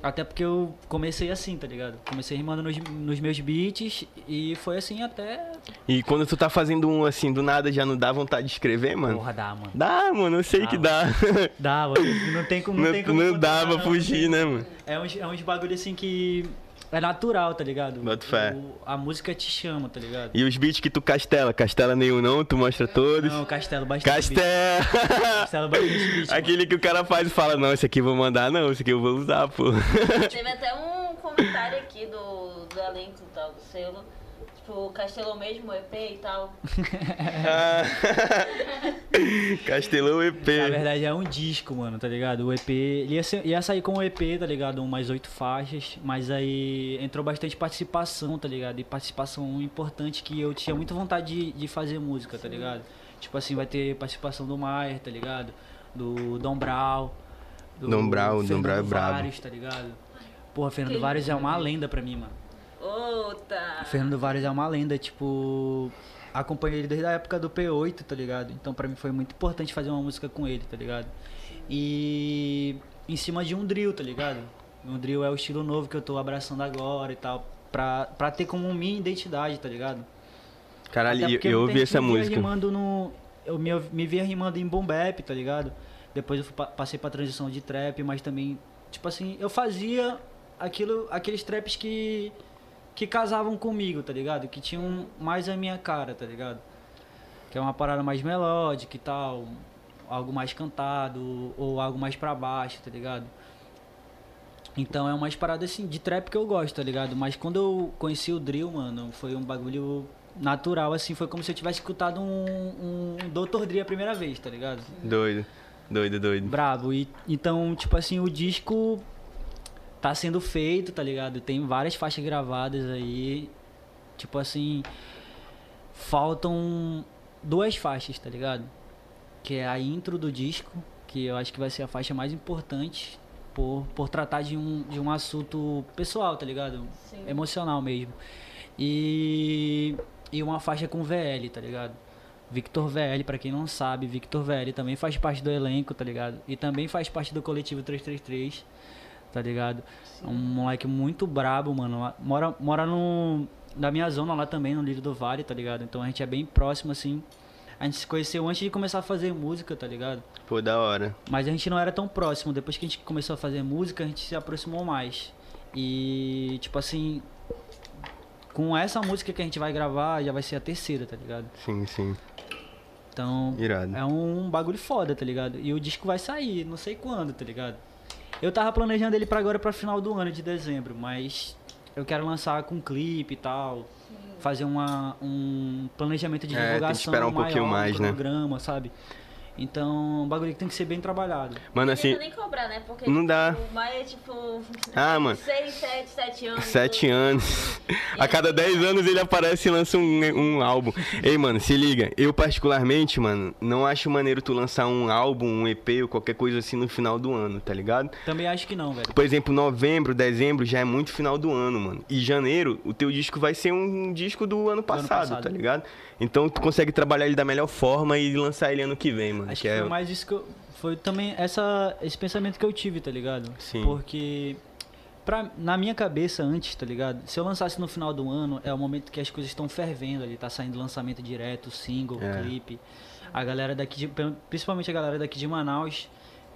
Até porque eu comecei assim, tá ligado? Comecei rimando nos, nos meus beats e foi assim até. E quando tu tá fazendo um assim, do nada já não dá vontade de escrever, mano? Porra, dá, mano. Dá, mano, eu sei Dá, que mano. dá. Dá, mano. Não tem como. Não, Não, tem como não dá pra fugir, né, mano? É uns, é uns bagulho assim que é natural, tá ligado? Boto fé. O- a música te chama, tá ligado? E os beats que tu castela? Castela nenhum não? Tu mostra todos? Não, Castelo, bastante. Castela! Castelo, bastante beat, mano. Aquele que o cara faz e fala, não, esse aqui eu vou mandar, não, esse aqui eu vou usar, pô. Teve até um comentário aqui do, do elenco e tal, do selo. Tipo, Castelou mesmo, EP e tal. Castelão EP. Na verdade é um disco, mano, tá ligado? O EP. Ele ia, ser- ia sair com o EP, tá ligado? Umas oito faixas. Mas aí entrou bastante participação, tá ligado? E participação importante que eu tinha muita vontade de, de fazer música, tá ligado? Tipo assim, vai ter participação do Maier, tá ligado? Do Dom Brau. Do Dom Brau, Dom Fernando Brau é brabo. Vares, tá ligado? Porra, Fernando Vares é uma lenda pra mim, mano. Outra! Fernando Vares é uma lenda, tipo. Acompanhei ele desde a época do P8, tá ligado? Então pra mim foi muito importante fazer uma música com ele, tá ligado? E em cima de um drill, tá ligado? Um drill é o estilo novo que eu tô abraçando agora e tal. Pra, pra ter como minha identidade, tá ligado? Caralho, eu, eu ouvi essa música. Rimando no, eu me, me via rimando em boom bap, tá ligado? Depois eu fui pa- passei pra transição de trap, mas também, tipo assim, eu fazia aquilo, aqueles traps que que casavam comigo, tá ligado? Que tinham mais a minha cara, tá ligado? Que é uma parada mais melódica e tal, algo mais cantado ou algo mais pra baixo, tá ligado? Então é umas paradas assim de trap que eu gosto, tá ligado? Mas quando eu conheci o drill, mano, foi um bagulho natural, assim, foi como se eu tivesse escutado um, um Dr. Dre a primeira vez, tá ligado? Doido, doido, doido. Brabo. E, então, tipo assim, o disco tá sendo feito, tá ligado? Tem várias faixas gravadas aí. Tipo assim, faltam duas faixas, tá ligado? Que é a intro do disco, que eu acho que vai ser a faixa mais importante por, por tratar de um, de um assunto pessoal, tá ligado? Sim. Emocional mesmo. E, e uma faixa com VL, tá ligado? Victor VL, pra quem não sabe, Victor VL também faz parte do elenco, tá ligado? E também faz parte do coletivo 333, tá ligado? É um moleque muito brabo, mano. Mora, mora no, na minha zona lá também, no Livro do Vale, tá ligado? Então a gente é bem próximo, assim. A gente se conheceu antes de começar a fazer música, tá ligado? Pô, da hora. Mas a gente não era tão próximo. Depois que a gente começou a fazer música, a gente se aproximou mais. E, tipo assim, com essa música que a gente vai gravar, já vai ser a terceira, tá ligado? Sim, sim. Então, Irado. é um bagulho foda, tá ligado? E o disco vai sair, não sei quando, tá ligado? Eu tava planejando ele pra agora, pra final do ano de dezembro, mas eu quero lançar com clipe e tal. Fazer uma, um planejamento de É, tem que divulgação esperar um maior, pouquinho mais, né? programa, sabe? Então, um bagulho que tem que ser bem trabalhado. Mano, Não assim, tenta nem cobrar, né? Porque não dá. O Maia é tipo. Ah, mano. 6, 7, 7 anos. Sete anos. A cada dez anos ele aparece e lança um, um álbum. Ei, mano, se liga. Eu, particularmente, mano, não acho maneiro tu lançar um álbum, um EP ou qualquer coisa assim no final do ano, tá ligado? Também acho que não, velho. Por exemplo, novembro, dezembro já é muito final do ano, mano. E janeiro, o teu disco vai ser um disco do ano passado, passado. tá ligado? Então tu consegue trabalhar ele da melhor forma e lançar ele ano que vem, mano. Acho que que é... foi mais isso que eu. Foi também essa, esse pensamento que eu tive, tá ligado? Sim. Porque. Pra, na minha cabeça antes, tá ligado? Se eu lançasse no final do ano, é o momento que as coisas estão fervendo ali, tá saindo lançamento direto, single, É. clipe. A galera daqui de. Principalmente a galera daqui de Manaus,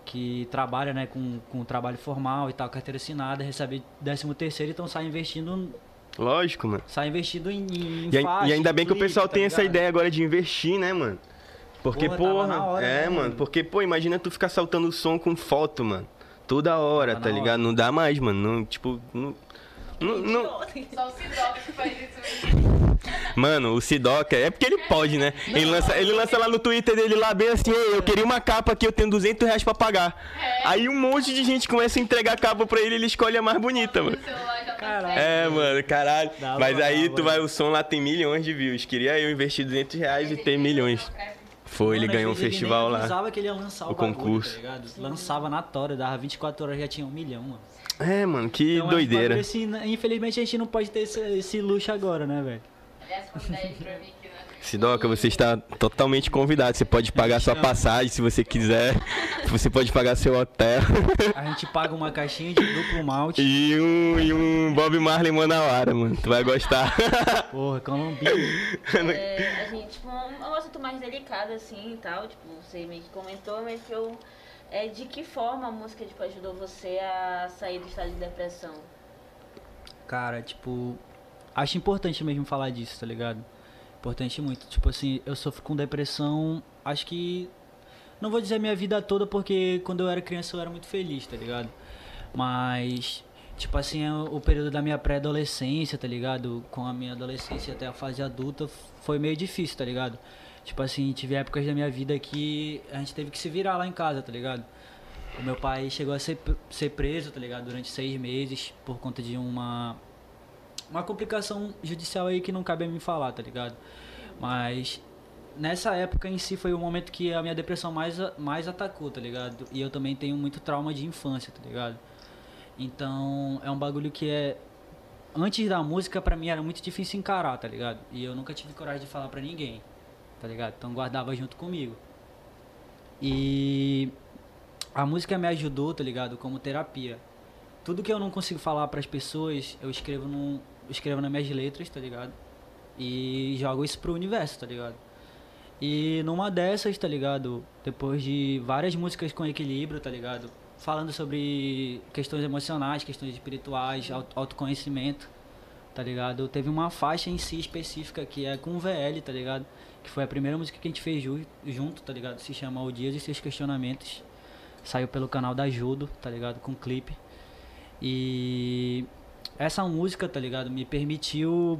que trabalha, né, com, com trabalho formal e tal, carteira assinada, recebe 13 terceiro, então sai investindo. Lógico, mano. Sai investindo em, em E, ai- faixa, e ainda em bem que o pessoal tá tem essa ligado? ideia agora de investir, né, mano? Porque, Porra, porra, hora, é, né, mano, mano? porque, pô, imagina tu ficar saltando o som com foto, mano. Toda hora, Tava tá ligado? Não dá mais, mano. Não, tipo, não, não, não- Só o Sidoca que faz isso. Mano, o Sidoca, é porque ele pode, né? Ele lança, ele lança lá no Twitter dele lá bem assim, "Ei, eu queria uma capa aqui, eu tenho 200 reais pra pagar. É. Aí um monte de gente começa a entregar a capa pra ele, ele escolhe a mais bonita, mano. Tá Caralho. É, mano, caralho. Dá Mas aí tu mano. vai, o som lá tem milhões de views. Queria eu investir 200 reais e ter milhões. Foi, ele Mano, às ganhou um ele festival lá. avisava que ele ia lançar o, O bagulho, concurso. tá ligado? Lançava na tora, dava 24 horas já tinha um milhão, mano. É, mano, que Então, é doideira. assim, né? infelizmente a gente não pode ter esse, esse luxo agora, né, velho? Aliás, né? Sidoca, você está totalmente convidado. Você pode pagar sua passagem se você quiser. Você pode pagar seu hotel. A gente paga uma caixinha de duplo malte. E um, e um Bob Marley Manauara, mano. Tu vai gostar. Porra, Colombinho. É, a gente, tipo, um, um assunto mais delicado, assim, e tal, tipo, você meio que comentou, mas que eu... É, de que forma a música, tipo, ajudou você a sair do estado de depressão? Cara, tipo, acho importante mesmo falar disso, tá ligado? Importante muito. Tipo assim, eu sofro com depressão, acho que. Não vou dizer minha vida toda, porque quando eu era criança eu era muito feliz, tá ligado? Mas, tipo assim, o o período da minha pré-adolescência, tá ligado? Com a minha adolescência até a fase adulta, foi meio difícil, tá ligado? Tipo assim, tive épocas da minha vida que a gente teve que se virar lá em casa, tá ligado? O meu pai chegou a ser, ser preso, tá ligado? Durante seis meses, por conta de uma uma complicação judicial aí que não cabe a mim falar, tá ligado? Mas nessa época em si foi o momento que a minha depressão mais, mais atacou, tá ligado? E eu também tenho muito trauma de infância, tá ligado? Então é um bagulho que é. Antes da música, pra mim era muito difícil encarar, tá ligado? E eu nunca tive coragem de falar pra ninguém, tá ligado? Então guardava junto comigo. E a música me ajudou, tá ligado? Como terapia. Tudo que eu não consigo falar pras pessoas, eu escrevo num, eu escrevo nas minhas letras, tá ligado? E jogo isso pro universo, tá ligado? E numa dessas, tá ligado? Depois de várias músicas com equilíbrio, tá ligado? Falando sobre questões emocionais, questões espirituais, auto- autoconhecimento, tá ligado? Teve uma faixa em si específica que é com VL, tá ligado? Que foi a primeira música que a gente fez ju- junto, tá ligado? Se chama O Dias e Seus Questionamentos. Saiu pelo canal da Judo, tá ligado? Com clipe. E essa música, tá ligado? Me permitiu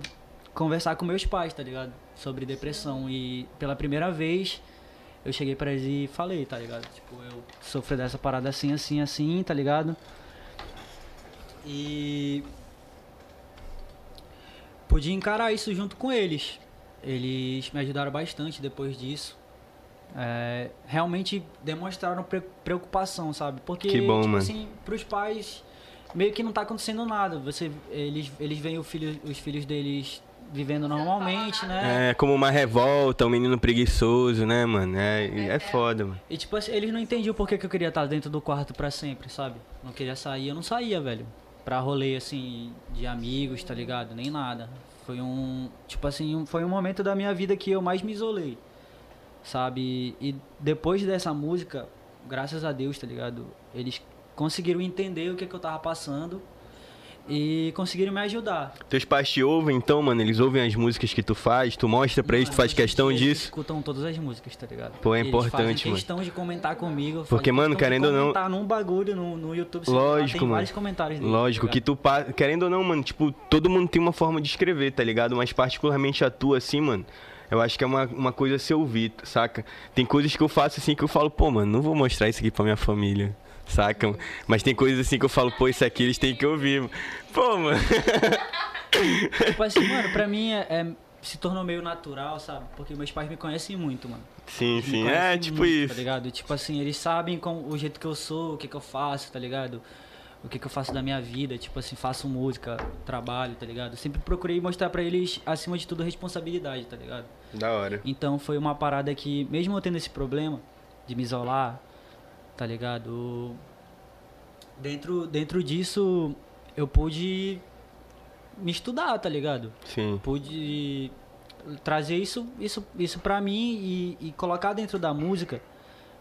conversar com meus pais, tá ligado? Sobre depressão. E pela primeira vez eu cheguei pra eles e falei, tá ligado? Tipo, eu sofro dessa parada assim, assim, assim, tá ligado? E pude encarar isso junto com eles. Eles me ajudaram bastante depois disso. É, realmente demonstraram pre- preocupação, sabe? Porque, Que bom, tipo mano. assim, pros pais, meio que não tá acontecendo nada. Você, eles, eles veem o filho, os filhos deles vivendo normalmente, né? É como uma revolta, um menino preguiçoso, né, mano? É, é foda, mano. E tipo assim, eles não entendiam por que, que eu queria estar dentro do quarto pra sempre, sabe? Não queria sair, eu não saía, velho. Pra rolê assim, de amigos, tá ligado? Nem nada. Foi um. Tipo assim, um- foi um momento da minha vida que eu mais me isolei. Sabe? E depois dessa música, graças a Deus, tá ligado? Eles conseguiram entender o que, que eu tava passando e conseguiram me ajudar. Teus pais te ouvem, então, mano? Eles ouvem as músicas que tu faz, tu mostra pra eles, tu faz questão Eles disso. escutam todas as músicas, tá ligado? Pô, é Eles importante, fazem mano. questão de comentar comigo. Porque, mano, querendo ou não- comentar num bagulho no, no YouTube. lá, Lógico, tem mano. vários comentários dele, Lógico, tá que tu, pa- querendo ou não, mano, tipo, todo mundo tem uma forma de escrever, tá ligado? Mas particularmente a tua, assim, mano, eu acho que é uma, uma coisa a se ouvir, saca? Tem coisas que eu faço assim que eu falo, pô, mano, não vou mostrar isso aqui pra minha família, saca? Mas tem coisas assim que eu falo, pô, isso aqui eles têm que ouvir. mano. Pô, mano. Tipo assim, mano, pra mim é, é- se tornou meio natural, sabe? Porque meus pais me conhecem muito, mano. Sim, Eles me sim, é tipo muito, isso. Tá ligado? Tipo assim, eles sabem como, o jeito que eu sou, o que que eu faço, tá ligado? O que que eu faço da minha vida, tipo assim, faço música, trabalho, tá ligado? Sempre procurei mostrar pra eles, acima de tudo, responsabilidade, tá ligado? Da hora. Então foi uma parada que, mesmo eu tendo esse problema, de me isolar, tá ligado? Dentro, dentro disso, eu pude me estudar, tá ligado? Sim. Pude trazer isso, isso, isso pra mim e, e colocar dentro da música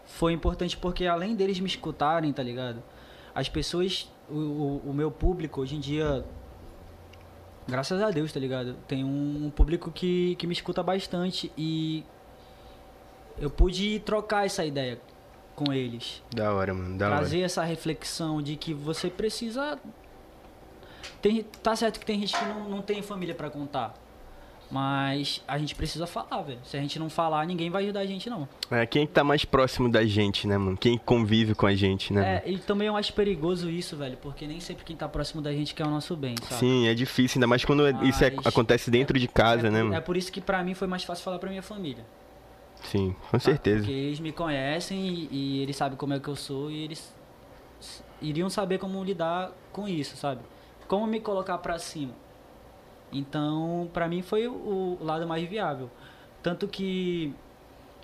foi importante porque além deles me escutarem, tá ligado? As pessoas, o, o, o meu público hoje em dia, graças a Deus, tá ligado? Tem um, um público que, que me escuta bastante e eu pude trocar essa ideia com eles. Da hora, mano. Da trazer hora. essa reflexão de que você precisa. Tem, tá certo que tem gente que não, não tem família pra contar. Mas a gente precisa falar, velho. Se a gente não falar, ninguém vai ajudar a gente, não. É, quem que tá mais próximo da gente, né, mano? Quem convive com a gente, né? É, e também eu acho perigoso isso, velho. Porque nem sempre quem tá próximo da gente quer o nosso bem, sabe? Sim, é difícil, ainda mais quando isso é- Mas- acontece dentro de casa, é, né, mano? É por isso que pra mim foi mais fácil falar pra minha família. Sim, com certeza. Porque eles me conhecem e, e eles sabem como é que eu sou e eles iriam saber como lidar com isso, sabe? Como me colocar pra cima. Então, pra mim foi o, o lado mais viável. Tanto que,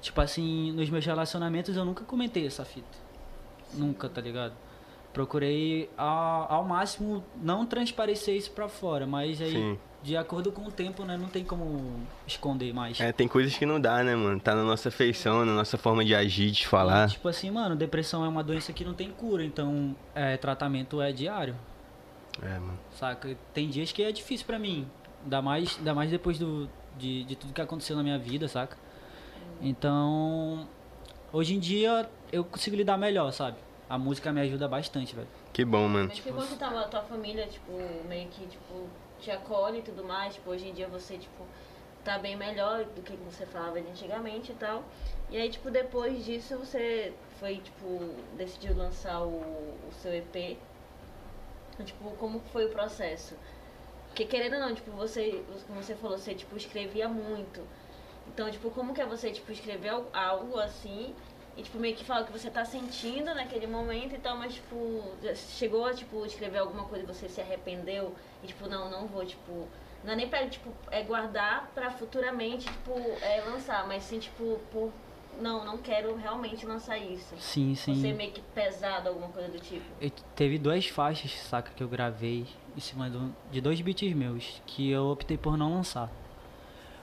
tipo assim, nos meus relacionamentos eu nunca comentei essa fita. Nunca, tá ligado? Procurei ao, ao máximo não transparecer isso pra fora, mas aí, Sim. De acordo com o tempo, né, não tem como esconder mais. É, tem coisas que não dá, né, mano? Tá na nossa feição, na nossa forma de agir, de falar. E, tipo assim, mano, depressão é uma doença que não tem cura, então é, tratamento é diário, É, mano. saca? Tem dias que é difícil pra mim, ainda mais, ainda mais depois do, de, de tudo que aconteceu na minha vida, saca? Então, hoje em dia eu consigo lidar melhor, sabe? A música me ajuda bastante, velho. Que bom, mano. Mas que quando você tava, tua família, tipo, meio que, tipo, te acolhe e tudo mais, tipo, hoje em dia você, tipo, tá bem melhor do que você falava antigamente e tal. E aí, tipo, depois disso você foi, tipo, decidiu lançar o, o seu EP. Tipo, como foi o processo? Porque querendo ou não, tipo, você, como você falou, você, tipo, escrevia muito. Então, tipo, como que é você, tipo, escrever al- algo assim e, tipo, meio que falar o que você tá sentindo naquele momento e tal, mas, tipo, chegou a, tipo, escrever alguma coisa e você se arrependeu e, tipo, não, não vou, tipo... Não é nem pra, tipo, é guardar pra futuramente, tipo, é lançar, mas sim, tipo, por... Não, não quero realmente lançar isso. Sim, sim. Você meio que pesado, alguma coisa do tipo. Eu- teve duas faixas, saca, que eu gravei em cima de dois beats meus, que eu optei por não lançar.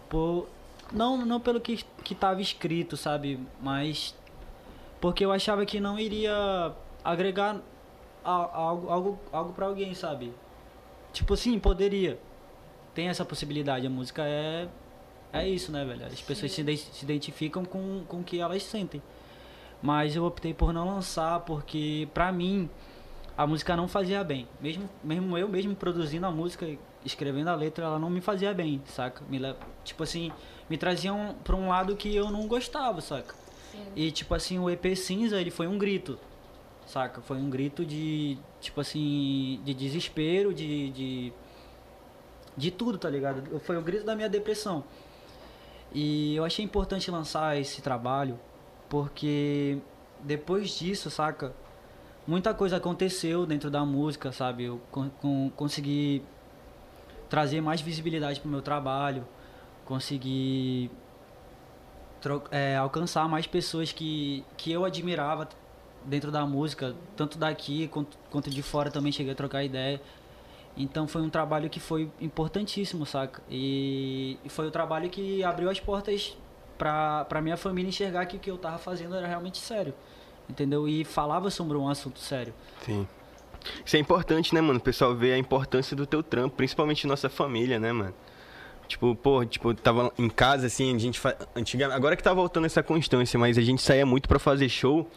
Por, não, não pelo que, que tava escrito, sabe, mas porque eu achava que não iria agregar a- a algo, algo, algo pra alguém, sabe? Tipo assim, poderia. Tem essa possibilidade, a música é é isso, né, velho? As pessoas se, se identificam com, com o que elas sentem. Mas eu optei por não lançar porque, pra mim, a música não fazia bem. Mesmo, mesmo eu mesmo produzindo a música, escrevendo a letra, ela não me fazia bem, saca? Me, tipo assim, me traziam pra um lado que eu não gostava, saca? Sim. E tipo assim, o EP Cinza, ele foi um grito, saca? Foi um grito de, tipo assim, de desespero, de, de, de tudo, tá ligado? Foi o grito da minha depressão. E eu achei importante lançar esse trabalho, porque depois disso, saca? Muita coisa aconteceu dentro da música, sabe? Eu con- con- consegui trazer mais visibilidade pro meu trabalho, consegui é, alcançar mais pessoas que, que eu admirava dentro da música, tanto daqui quanto, quanto de fora também cheguei a trocar ideia. Então foi um trabalho que foi importantíssimo, saca? E, e foi o trabalho que abriu as portas pra, pra minha família enxergar que o que eu tava fazendo era realmente sério. Entendeu? E falava sobre um assunto sério. Sim. Isso é importante, né, mano? O pessoal vê a importância do teu trampo, principalmente nossa família, né, mano? Tipo, pô, tipo, tava em casa, assim, a gente fa... antigamente, agora que tá voltando essa constância, mas a gente saía muito pra fazer show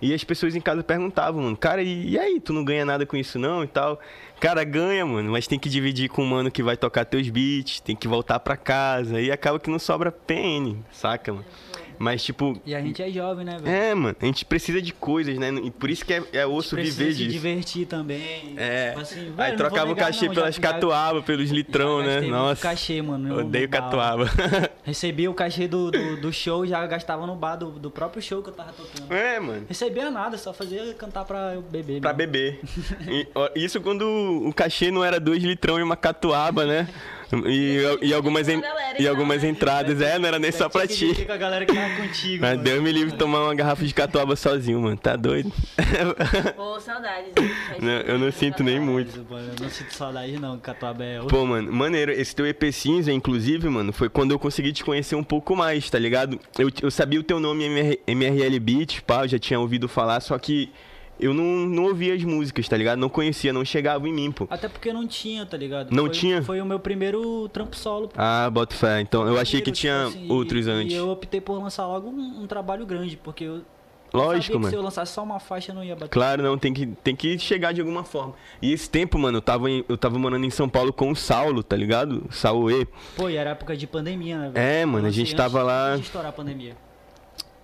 e as pessoas em casa perguntavam, mano, cara, e, e aí, tu não ganha nada com isso não e tal? Cara, ganha, mano, mas tem que dividir com o mano que vai tocar teus beats, tem que voltar pra casa e acaba que não sobra PN, saca, mano? Mas, tipo, E a gente é jovem, né, velho? é, mano, a gente precisa de coisas, né? E por isso que é, é osso viver se disso. divertir também. É. Tipo assim, Aí trocava o cachê não, pelas já- catuaba, pelos litrão, né? Nossa. cachê, mano. no- Odeio catuaba. Recebi o cachê do, do, do show já gastava no bar do, do próprio show que eu tava tocando. É, mano. Recebia nada, só fazia cantar pra eu beber. Pra mesmo. beber. E, ó, isso quando o cachê não era dois litrão e uma catuaba, né? E, e algumas, en- e algumas entradas, é, não era nem só pra ti. com a galera que tava contigo. Mas mano. Deus me livre de tomar uma garrafa de catuaba sozinho, mano. Tá doido? Pô, saudades. eu não sinto nem muito. Mano, eu não sinto saudade não, Catuaba é Pô, mano, maneiro. Esse teu EP cinza, inclusive, mano, foi quando eu consegui te conhecer um pouco mais, tá ligado? Eu, eu sabia o teu nome MR, MRL Beat, pá, eu já tinha ouvido falar, só que eu não, não ouvia as músicas, tá ligado? Não conhecia, não chegava em mim, pô. Até porque não tinha, tá ligado? Não Foi- tinha? Foi o meu primeiro trampo solo. pô. Ah, boto fé. Então, eu achei que Primeiro, tinha tipo assim, outros e, antes. E eu optei por lançar logo um, um trabalho grande, porque eu Lógico, mano. se eu lançasse só uma faixa não ia bater. Claro, não, tem que, tem que chegar de alguma forma. E esse tempo, mano, eu tava, em- eu tava morando em São Paulo com o Saulo, tá ligado? Saulo E. Pô, e era época de pandemia, né? velho? É, mano, a gente tava antes lá- De estourar a pandemia.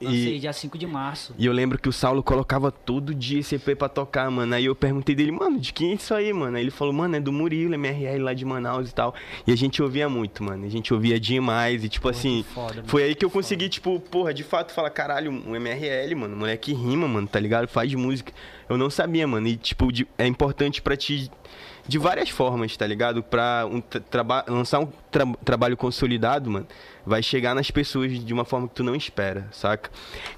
E- Lancei dia 5 de março. E eu lembro que o Saulo colocava todo dia esse EP pra tocar, mano. Aí eu perguntei dele, mano, de quem é isso aí, mano? Aí ele falou, mano, é do Murilo, MRL lá de Manaus e tal. E a gente ouvia muito, mano. A gente ouvia demais. E tipo Porra, assim, foda, mano, foi aí que eu foda. consegui, tipo, porra, de fato, falar, caralho, um MRL, mano. Moleque rima, mano, tá ligado? Faz música. Eu não sabia, mano. E, tipo, de- é importante pra ti. De várias formas, tá ligado? Pra um traba- lançar um tra- trabalho consolidado, mano, vai chegar nas pessoas de uma forma que tu não espera, saca?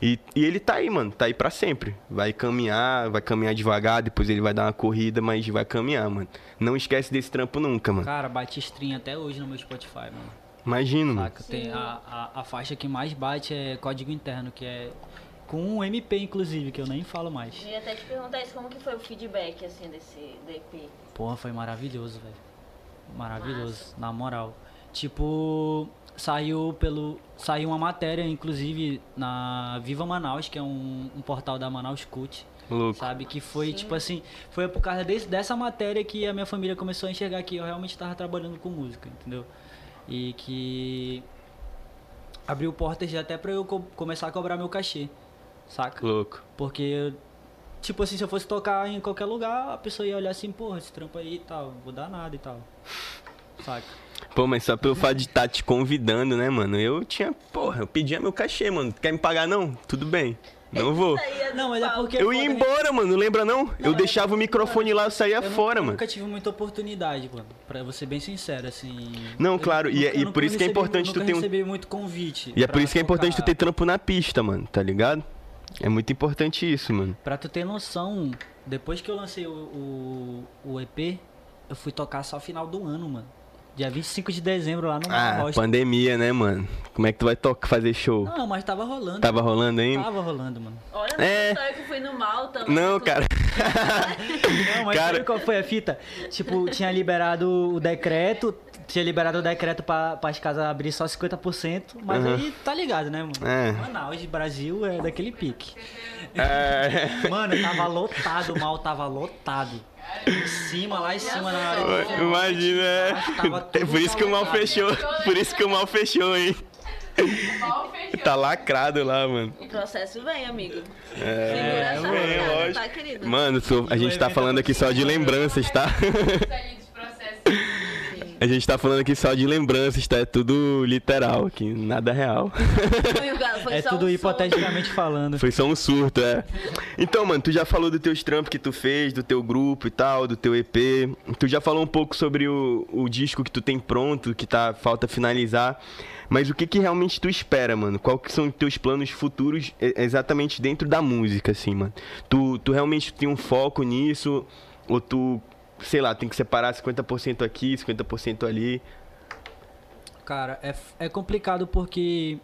E, e ele tá aí, mano, tá aí pra sempre. Vai caminhar, vai caminhar devagar, depois ele vai dar uma corrida, mas vai caminhar, mano. Não esquece desse trampo nunca, mano. Cara, bate stream até hoje no meu Spotify, mano. Imagino, mano. Saca? Tem a, a, a faixa que mais bate é código interno, que é com um MP, inclusive, que eu nem falo mais. Eu ia até te perguntar isso, como que foi o feedback, assim, desse do EP? Porra, foi maravilhoso, velho. Maravilhoso, na moral. Tipo, saiu pelo. Saiu uma matéria, inclusive, na Viva Manaus, que é um, um portal da Manaus Cult. Louco. Sabe? Que foi, tipo assim, foi por causa desse, dessa matéria que a minha família começou a enxergar que eu realmente tava trabalhando com música, entendeu? E que abriu portas já até pra eu co- começar a cobrar meu cachê, saca? Louco. Porque, tipo assim, se eu fosse tocar em qualquer lugar, a pessoa ia olhar assim, porra, esse trampo aí e tal, não vou dar nada e tal. Saca? Pô, mas só pelo fato de estar te convidando, né, mano? Eu tinha, porra, eu pedia meu cachê, mano. Quer me pagar não? Tudo bem. Não vou. Do Não, mas é porque. Eu ia foda, né? embora, mano, não lembra não? Eu é- deixava o microfone lá, eu saía Eu fora, eu mano. nunca tive muita oportunidade, mano. Pra você ser bem sincero, assim. Não, Eu claro, e é- nunca- e eu por nunca isso que é importante tu nunca ter um- recebi muito convite. E é por isso que é importante tu ter trampo na pista, mano, tá ligado? É muito importante isso, mano. Pra tu ter noção, depois que eu lancei o, o, o EP, eu fui tocar só final do ano, mano. Dia 25 de dezembro lá no Ah, Rocha. pandemia, né, mano? Como é que tu vai tocar, fazer show? Não, mas tava rolando. Tava rolando ainda? Tava rolando, mano. Olha, É. não só eu que fui no mal também. Não, cara. Não, mas Cara- sabe qual foi a fita? Tipo, tinha liberado o decreto, tinha liberado o decreto pra, as casas abrir só 50%, mas Aham. aí tá ligado, né, mano? É. Manaus, Brasil, é daquele pique. É. Mano, tava lotado, o mal tava lotado. Em cima, lá em cima na Imagina, é. Tava tudo É por isso que o mal lotado. fechou. Por isso que o mal fechou, hein? Mal fechou. Tá lacrado lá, mano. O processo vem, amigo. É, vem, lógico. tá, querido? Mano, a gente tá falando aqui só de lembranças, tá? Isso ali dos processos. A gente tá falando aqui só de lembranças, tá? É tudo literal aqui, nada real. Foi, o ga- foi É só tudo um hipoteticamente falando. Foi só um surto, é. Então, mano, tu já falou dos teus trampos que tu fez, do teu grupo e tal, do teu EP. Tu já falou um pouco sobre o, o disco que tu tem pronto, que tá falta finalizar. Mas o que que realmente tu espera, mano? Qual que são os teus planos futuros exatamente dentro da música, assim, mano? Tu, tu realmente tem um foco nisso? Ou tu, sei lá, tem que separar 50% aqui, 50% ali? Cara, é, é complicado porque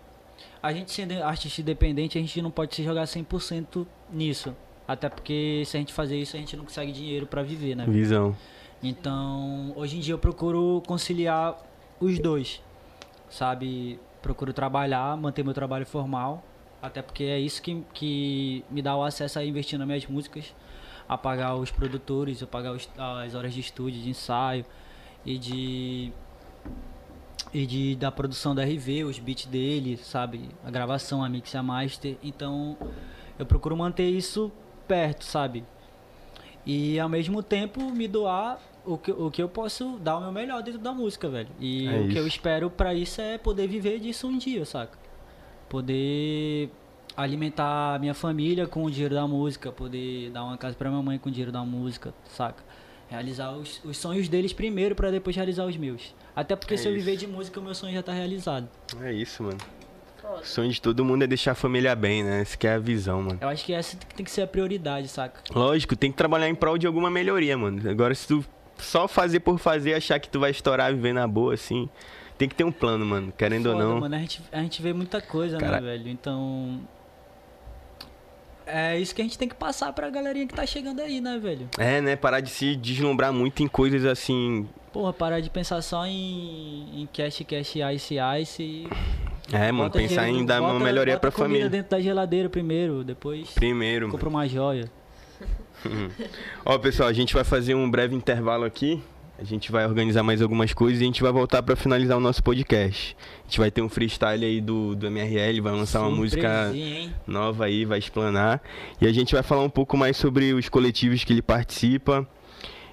a gente sendo artista independente, a gente não pode se jogar 100% nisso. Até porque se a gente fazer isso, a gente não consegue dinheiro pra viver, né? Visão. Então, hoje em dia eu procuro conciliar os dois, sabe? Procuro trabalhar, manter meu trabalho formal, até porque é isso que, que me dá o acesso a investir nas minhas músicas, a pagar os produtores, a pagar os- as horas de estúdio, de ensaio e de e de da produção da RV, os beats dele, sabe? A gravação, a mix, a master. Então, eu procuro manter isso perto, sabe? E ao mesmo tempo me doar o que, o que eu posso dar o meu melhor dentro da música, velho. E É o que eu isso. espero pra isso é poder viver disso um dia, saca? Poder alimentar a minha família com o dinheiro da música, poder dar uma casa pra minha mãe com o dinheiro da música, saca? Realizar os, os sonhos deles primeiro pra depois realizar os meus. Até porque É se eu isso. viver de música, o meu sonho já tá realizado. É isso, mano. O sonho de todo mundo é deixar a família bem, né? Essa que é a visão, mano. Eu acho que essa tem que ser a prioridade, saca? Lógico, tem que trabalhar em prol de alguma melhoria, mano. Agora, se tu só fazer por fazer, achar que tu vai estourar viver na boa, assim, tem que ter um plano, mano. Querendo Foda, ou não. Mano, a gente, a gente vê muita coisa, Cara- né, velho? Então. É isso que a gente tem que passar pra galerinha que tá chegando aí, né, velho? É, né? Parar de se deslumbrar muito em coisas assim. Porra, parar de pensar só em, em cash, cash, ice, ice e. É, mano, bota pensar em dar uma bota- melhoria bota pra família. dentro da geladeira primeiro, depois Primeiro, compra uma joia. Ó, pessoal, a gente vai fazer um breve intervalo aqui. A gente vai organizar mais algumas coisas e a gente vai voltar pra finalizar o nosso podcast. A gente vai ter um freestyle aí do, do MRL, vai lançar uma música hein? nova aí, vai explanar. E a gente vai falar um pouco mais sobre os coletivos que ele participa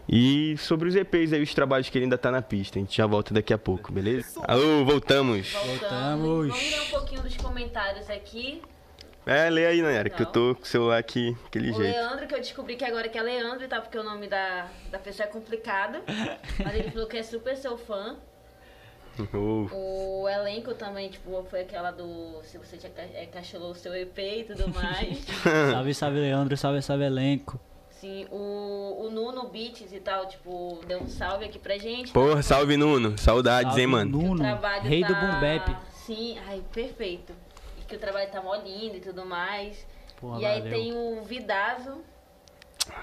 e sobre os EPs aí, os trabalhos que ele ainda tá na pista. A gente já volta daqui a pouco, beleza? Alô, voltamos! Voltamos. Vamos ler um pouquinho dos comentários aqui. É, lê aí, Nayara, que eu tô com o celular aqui, aquele O jeito. Leandro, que eu descobri que agora que é Leandro, tá? Porque o nome da, da pessoa é complicado. Mas ele falou que é super seu fã. Oh, O elenco também, tipo, foi aquela do. Se você já ca- é, cachelou o seu EP e tudo mais. Salve, salve, Leandro, salve, salve, elenco. Sim, o, o Nuno Beats e tal, tipo, deu um salve aqui pra gente. Porra, salve Nuno, saudades, Salve, hein, mano. Nuno, rei do tá- boom bap. Sim, ai, perfeito. Que o trabalho tá mó lindo e tudo mais. Porra, e aí valeu. tem o Vidazo.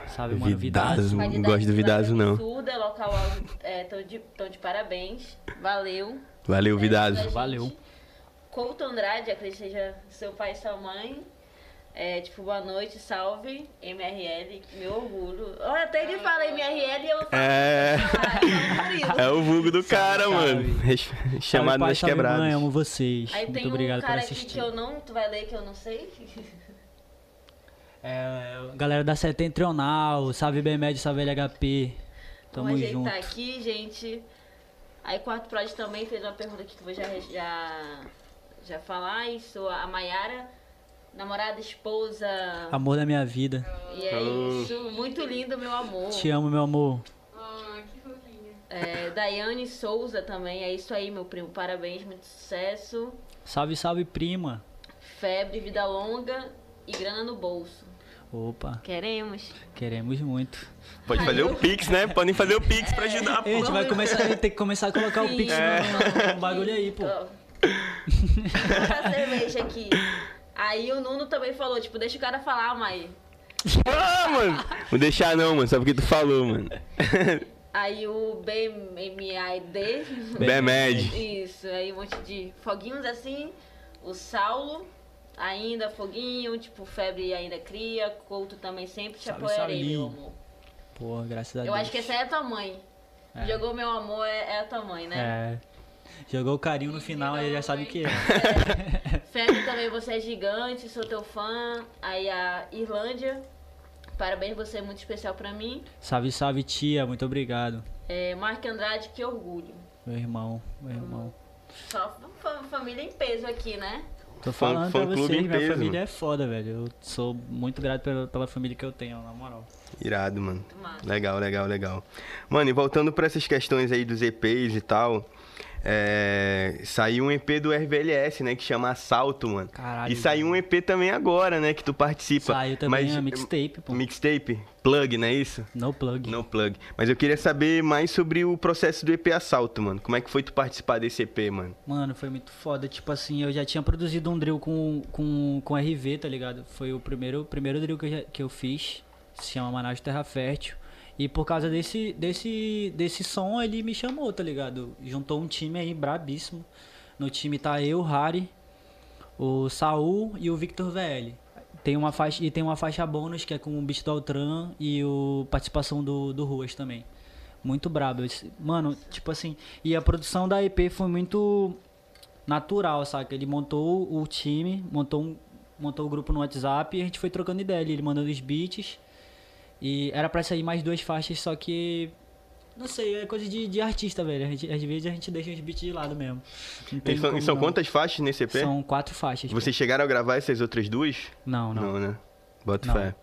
Salve, mano, Vidazo. Não gosto do de Vidazo, não. Surda, local áudio, é, tão, de, tão de parabéns. Valeu. Valeu, É, Vidazo. Valeu. Couto Andrade, acredito que seja seu pai e sua mãe. É, tipo, boa noite, salve, MRL, meu orgulho. Olha, até ele fala MRL e eu falo. É. Ah. É o vulgo do cara, salve. mano. Res- Chamado salve, das salve, quebradas. mãe, amo vocês. Aí Muito tem obrigado um por cara aqui assistir. que eu não. Tu vai ler que eu não sei? É, galera da Setentrional, salve BMED, salve LHP. Tamo Vamos ajeitar junto. aqui, gente. Aí Quarto Prod também fez uma pergunta aqui que eu vou já, já, já falar. Isso, a Maiara, namorada, esposa. Amor da minha vida. E é isso. Muito lindo, meu amor. Te amo, meu amor. Ah, que fofinha. É, Daiane Souza também. É isso aí, meu primo. Parabéns, muito sucesso. Salve, salve, prima. Febre, vida longa e grana no bolso. Opa, Queremos. queremos muito. Pode fazer o Pix, né? Podem fazer o Pix pra ajudar, A gente pô. vai começar, a gente tem que começar a colocar o Sim. Pix É. no, no bagulho aí, pô. Vou botar cerveja aqui. Aí o Nuno também falou, tipo, deixa o cara falar, Mai. Ah, mano. Vou deixar não, mano. Só porque tu falou, mano. Aí o BMAD. BMED. Isso, aí um monte de foguinhos assim. O Saulo, ainda foguinho, tipo, febre ainda cria. Couto também sempre te apoiarei, meu amor. Pô, graças a Eu Deus. acho que essa é a tua mãe. É. Jogou meu amor, é, é a tua mãe, né? É. Jogou o carinho no final, aí já sabe o que é. Febre também, você é gigante, sou teu fã. Aí a Irlândia, parabéns, você é muito especial pra mim. Salve, salve, tia. Muito obrigado. É, Mark Andrade, que orgulho. Meu irmão, meu irmão. Só fa- família em peso aqui, né? Tô Fã- falando pra vocês, minha peso, família é foda, velho. Eu sou muito grato pela, pela família que eu tenho, na moral. Irado, mano. Massa. Legal, legal, legal. Mano, e voltando pra essas questões aí dos EPs e tal, é, saiu um EP do RVLS, né, que chama Assalto, mano. Caralho. E saiu um EP também agora, né, que tu participa. Saiu também Mas- a mixtape, pô. Mixtape? Plug, não é isso? No plug. No plug. Mas eu queria saber mais sobre o processo do EP Assalto, mano. Como é que foi tu participar desse EP, mano? Mano, foi muito foda. Tipo assim, eu já tinha produzido um drill com, com, com RV, tá ligado? Foi o primeiro, primeiro drill que eu, já- que eu fiz. Se chama Manaus Terra Fértil. E por causa desse, desse, desse som, ele me chamou, tá ligado? Juntou um time aí brabíssimo. No time tá eu, Harry, o Saul e o Victor VL. Tem uma faixa, e tem uma faixa bônus que é com o beat do Altran e o participação do, do Ruas também. Muito brabo. Mano, tipo assim, e a produção da EP foi muito natural, saca? Ele montou o time, montou, um, montou o grupo no WhatsApp e a gente foi trocando ideia. Ele mandando os beats. E era pra sair mais duas faixas, só que. Não sei, é coisa de, de artista, velho. A gente- às vezes a gente deixa os beats de lado mesmo. Não E são, e são não. quantas faixas nesse EP? São quatro faixas. pô. Vocês chegaram a gravar essas outras duas? Não, não. né? Bota Não. fé.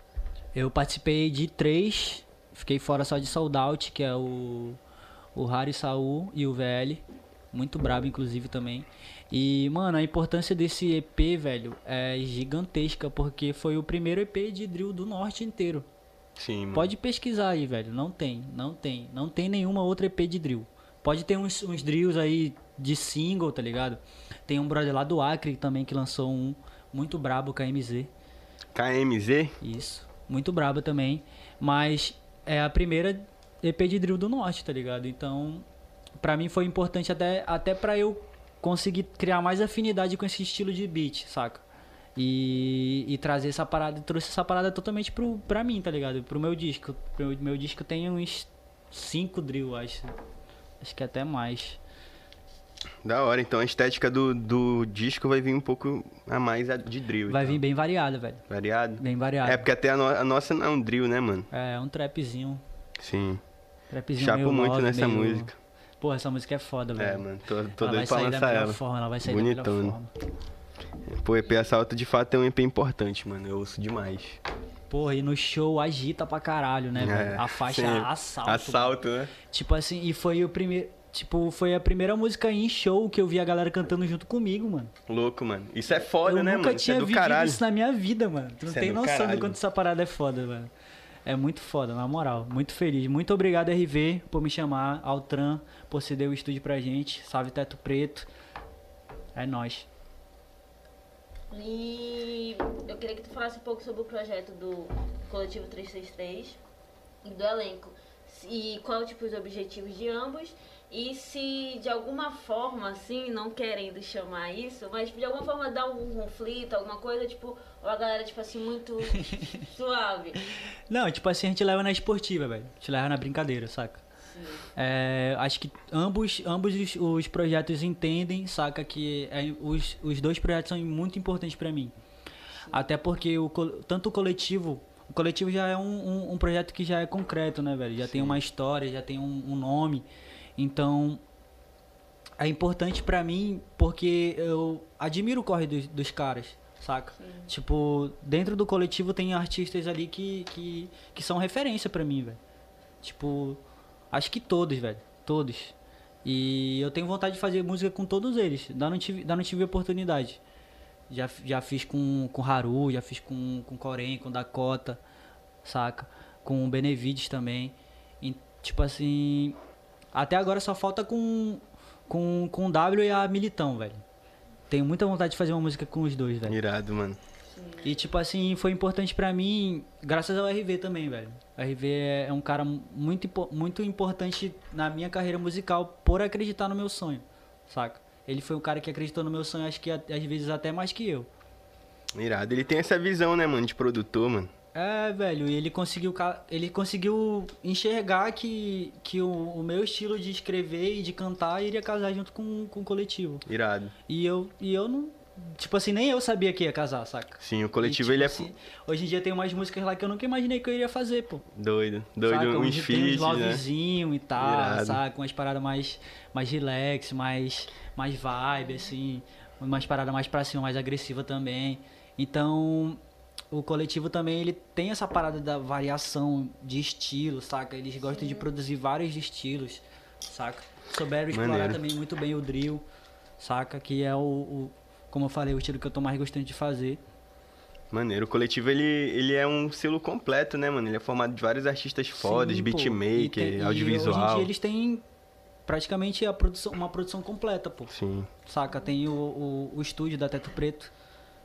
Eu participei de três fiquei fora só de Sold Out, que é o, o Harry Saul e o VL. Muito brabo, inclusive, também. E, mano, a importância desse EP, velho, é gigantesca, porque foi o primeiro EP de drill do norte inteiro. Sim, mano. Pode pesquisar aí, velho. Não tem, não tem. Não tem nenhuma outra EP de drill. Pode ter uns, uns drills aí de single, tá ligado? Tem um brother lá do Acre também que lançou um muito brabo, KMZ. KMZ? Isso. Muito brabo também. Mas é a primeira EP de drill do norte, tá ligado? Então, pra mim foi importante até, até pra eu conseguir criar mais afinidade com esse estilo de beat, saca? E, e trazer essa parada, trouxe essa parada totalmente pro, pra mim, tá ligado? Pro meu disco. Pro meu disco tem uns 5 drill, acho. Acho que até mais. Da hora, então a estética do, do disco vai vir um pouco a mais de drill. Vai então. vir bem variada, velho. Variado? Bem variado. É, porque até a, no- a nossa não é um drill, né, mano? É, um trapzinho. Sim. Trapzinho Chapo muito love, nessa meio- música. Pô, essa música é foda, velho. É, mano, tô, tô ela doido pra lançar ela. forma, ela vai sair Bonitão, da melhor forma. Pô, EP Assalto de fato é um EP importante, mano. Eu ouço demais. Porra, e no show agita pra caralho, né, velho? É, A faixa sim. assalto. Assalto, né? Tipo assim, e foi o primeiro. Tipo, foi a primeira música em show que eu vi a galera cantando junto comigo, mano. Louco, mano. Isso é foda, eu né, nunca mano? Isso tinha é do vivido caralho. isso na minha vida, mano. Tu não Isso é tem do noção caralho. do quanto essa parada é foda, mano. É muito foda, na moral. Muito feliz. Muito obrigado, RV, por me chamar. Altran, por ceder o estúdio pra gente. Salve Teto Preto. É nóis. E eu queria que tu falasse um pouco sobre o projeto do Coletivo 363 e do elenco. E qual tipo os objetivos de ambos. E se de alguma forma, assim, não querendo chamar isso, mas de alguma forma dá algum conflito, alguma coisa, tipo, ou a galera, tipo assim, muito suave. Não, tipo assim, a gente leva na esportiva, velho. A gente leva na brincadeira, saca? É, acho que ambos, ambos os, os projetos entendem, saca, que é, os, os dois projetos são muito importantes pra mim. Até porque o, tanto o coletivo. O coletivo já é um, um, um projeto que já é concreto, né, velho? Já tem uma história, já tem um, um nome. Então. É importante pra mim porque eu admiro o corre dos, dos caras, saca? Tipo, dentro do coletivo tem artistas ali que, que, que são referência pra mim, velho. Tipo, acho que todos, velho. Todos. E eu tenho vontade de fazer música com todos eles. Ainda não tive, ainda não tive oportunidade. Já, já fiz com, com Haru, já fiz com, com Corém, com Dakota, saca? Com Benevides também. E, tipo assim. Até agora só falta com, com, com W e a Militão, velho. Tenho muita vontade de fazer uma música com os dois, velho. Irado, mano. E tipo assim, foi importante pra mim, graças ao RV também, velho. O RV é um cara muito, muito importante na minha carreira musical por acreditar no meu sonho, saca? Ele foi um cara que acreditou no meu sonho, acho que às vezes até mais que eu. Irado. Ele tem essa visão, né, mano, de produtor, mano. É, velho, e ele conseguiu, ele conseguiu enxergar que, que o, o meu estilo de escrever e de cantar iria casar junto com, com o coletivo. Irado. E eu, e eu não. Tipo assim, nem eu sabia que ia casar, saca? Sim, o coletivo, E, tipo ele é assim, Hoje em dia tem umas músicas lá que eu nunca imaginei que eu iria fazer, pô. doido. Doido, saca? uns tem uns né? lovezinho e tal, Irado. saca? Umas paradas mais, mais relax, mais, mais vibe, assim. Umas paradas mais pra cima, mais agressiva também. Então, o coletivo também, ele tem essa parada da variação de estilo, saca? Eles gostam de produzir vários estilos, saca? Souberam explorar Maneiro. também muito bem o drill, saca? Que é o, o- como eu falei, o estilo que eu tô mais gostando de fazer. Maneiro. O coletivo, ele, ele é um selo completo, né, mano? Ele é formado de vários artistas fodas, beatmaker, tem- e audiovisual. hoje em dia eles têm praticamente a produção, uma produção completa, pô. Sim. Saca? Tem o, o, o estúdio da Teto Preto,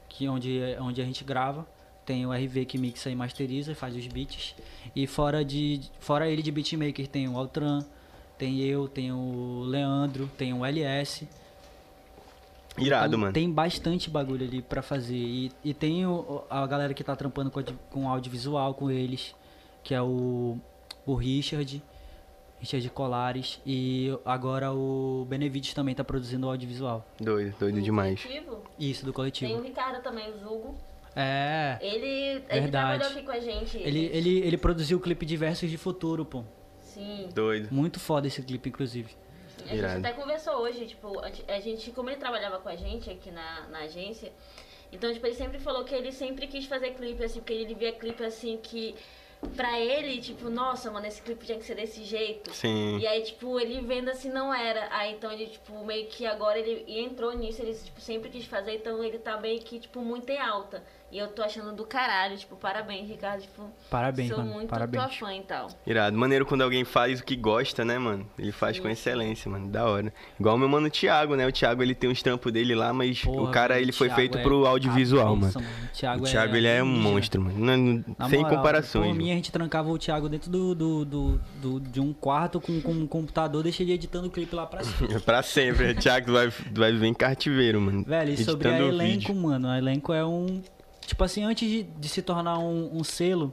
que é onde, é onde a gente grava. Tem o RV que mixa e masteriza, faz os beats. E fora, de, fora ele de beatmaker tem o Altran, tem eu, tem o Leandro, tem o LS. Irado, Então, mano. Tem bastante bagulho ali pra fazer. E, e tem o- a galera que tá trampando com, com audiovisual com eles, que é o, o Richard, Richard Colares. E agora o Benevides também tá produzindo o audiovisual. Doido, doido Do demais. coletivo. Isso, do Tem o coletivo. Ricardo também, o Zugo. É. Ele, ele Verdade. trabalhou aqui com a gente. Ele, ele, ele produziu o clipe de Versos de Futuro, pô. Sim. Doido. Muito foda esse clipe, inclusive. A gente até conversou hoje, tipo, a gente- a gente, como ele trabalhava com a gente aqui na, na agência, então, tipo, ele sempre falou que ele sempre quis fazer clipe, assim, porque ele via clipe, assim, que pra ele, tipo, nossa, mano, esse clipe tinha que ser desse jeito. Sim. E aí, tipo, ele vendo assim não era. Aí então ele, tipo, meio que agora ele entrou nisso, ele tipo, sempre quis fazer, então ele tá meio que, tipo, muito em alta. E eu tô achando do caralho, tipo, parabéns, Ricardo, tipo, Parabéns, sou mano. muito Parabéns. tua fã e tal. Irado. Maneiro quando alguém faz o que gosta, né, mano? Ele faz com excelência, mano. Da hora. Igual o meu mano Thiago, né? O Thiago, ele tem uns trampos dele lá, mas Porra, o cara, ele foi feito é pro audiovisual, mano. cabeça, O Thiago, o Thiago, ele é um ninja. monstro, mano. Não- não- Na sem moral, comparações. Por mim, mano. a gente trancava o Thiago dentro do, do, do, do- de um quarto com, com um computador, deixa ele editando o clipe lá pra cima. pra sempre. Thiago vai, vai viver em cativeiro, mano. Velho, e sobre a elenco, vídeo. mano, a elenco é um. Tipo assim, antes de, de se tornar um, um selo,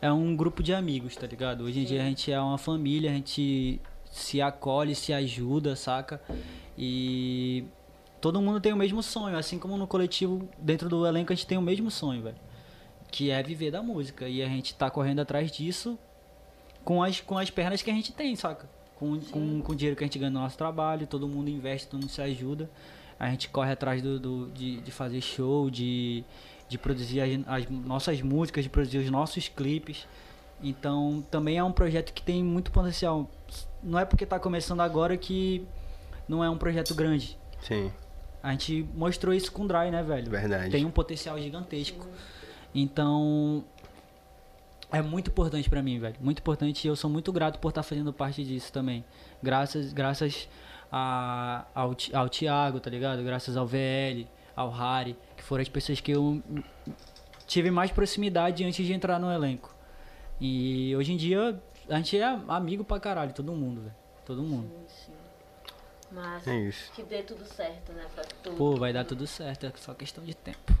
é um grupo de amigos, tá ligado? Hoje em dia a gente é uma família, a gente se acolhe, se ajuda, saca? E todo mundo tem o mesmo sonho, assim como no coletivo, dentro do elenco, a gente tem o mesmo sonho, velho. Que é viver da música. E a gente tá correndo atrás disso com as, com as pernas que a gente tem, saca? Com, com, com o dinheiro que a gente ganha no nosso trabalho, todo mundo investe, todo mundo se ajuda. A gente corre atrás do, do- de, de fazer show, de, de produzir as, as nossas músicas, de produzir os nossos clipes. Então também é um projeto que tem muito potencial. Não é porque tá começando agora que não é um projeto grande. Sim, A gente mostrou isso com o Dry, né, velho? verdade. Tem um potencial gigantesco. Então, é muito importante pra mim, velho. Muito importante e eu sou muito grato por estar fazendo parte disso também. Graças, graças a, ao, ao Thiago, tá ligado? Graças ao VL, ao Harry, que foram as pessoas que eu tive mais proximidade antes de entrar no elenco. E hoje em dia, a gente é amigo pra caralho, todo mundo, velho. Todo mundo. Sim, sim. Mas É isso. que dê tudo certo, né? Pra tudo. Pô, vai dar tudo certo, é só questão de tempo.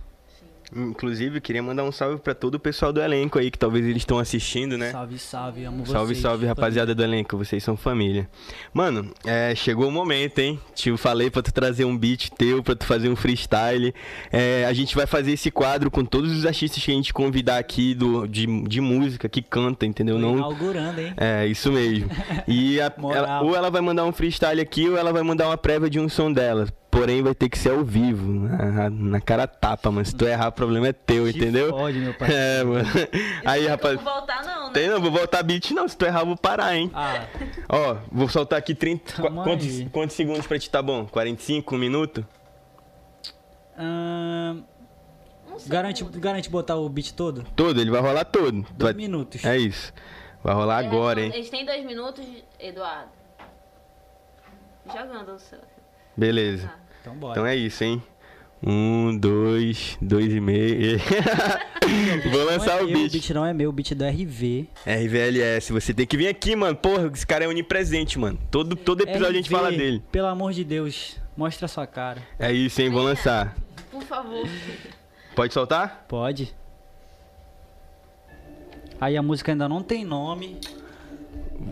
Inclusive, queria mandar um salve pra todo o pessoal do elenco aí, que talvez eles estão assistindo, né? Salve, salve, amo vocês. Salve, salve, rapaziada do elenco, vocês são família. Mano, é, chegou o momento, hein? Te falei pra tu trazer um beat teu, pra tu fazer um freestyle. É, a gente vai fazer esse quadro com todos os artistas que a gente convidar aqui do, de, de música, que canta, entendeu? Não, inaugurando, hein? é, isso mesmo. E a- ela- ou ela vai mandar um freestyle aqui, ou ela vai mandar uma prévia de um som dela. Porém, vai ter que ser ao vivo, na, na cara tapa, mano. Se tu errar, o problema é teu, Te entendeu? Fode, meu pai. É, mano. Aí, Não rapaz. vou voltar, não, né? Tem não, vou voltar beat não. Se tu errar, eu vou parar, hein? Ah, Ó, vou soltar aqui 30. Tamo Quantos, aí. quantos segundos pra ti tá bom? 45, um minuto? ahn, Um garante, segundo. garante botar o beat todo? Todo, ele vai rolar todo. Dois vai- minutos. É isso. Vai rolar agora, hein? Eles têm dois minutos, Eduardo. Jogando o seu. Beleza. Tá. Então bora. Então é isso, hein? Um, dois, dois e meio. Vou lançar é o meu, beat. O beat não é meu, o beat é do RV. RVLS, você tem que vir aqui, mano. Porra, esse cara é onipresente, mano. Todo, todo episódio a gente RV, fala dele. Pelo amor de Deus, mostra a sua cara. É isso, hein? Vou lançar. Por favor. Pode soltar? Pode. Aí a música ainda não tem nome.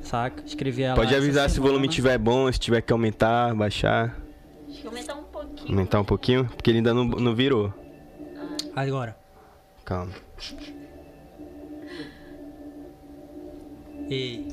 Saca? Escrevi ela. Pode avisar se o volume estiver bom, se tiver que aumentar, baixar. Aumentar um pouquinho. Aumentar um pouquinho, porque ele ainda não, não virou. Agora. Calma. Ei.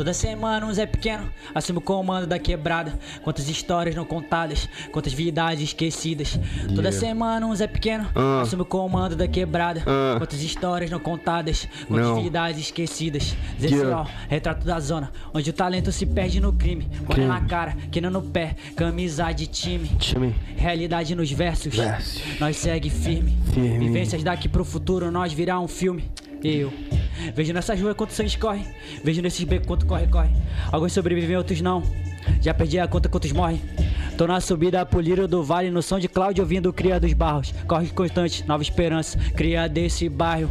Toda semana um Zé Pequeno assume o comando da quebrada. Quantas histórias não contadas, quantas vidas esquecidas. Toda Yeah. semana um Zé Pequeno Ah. assume o comando da quebrada. Ah. Quantas histórias não contadas, quantas Não. vidas esquecidas. Zé Yeah. Retrato da zona, onde o talento se perde no crime. Olha na cara, quina no pé, camisa de time. Time. Realidade nos versos, Versos. nós segue firme. Firme. Vivências daqui pro futuro, nós virar um filme. Eu vejo nessas ruas quanto sangue escorre, vejo nesses becos quanto corre, corre. Alguns sobrevivem, outros não. Já perdi a conta quantos morrem. Tô na subida poliro do vale, no som de Cláudio ouvindo cria dos barros. Corre constante, nova esperança, cria desse bairro.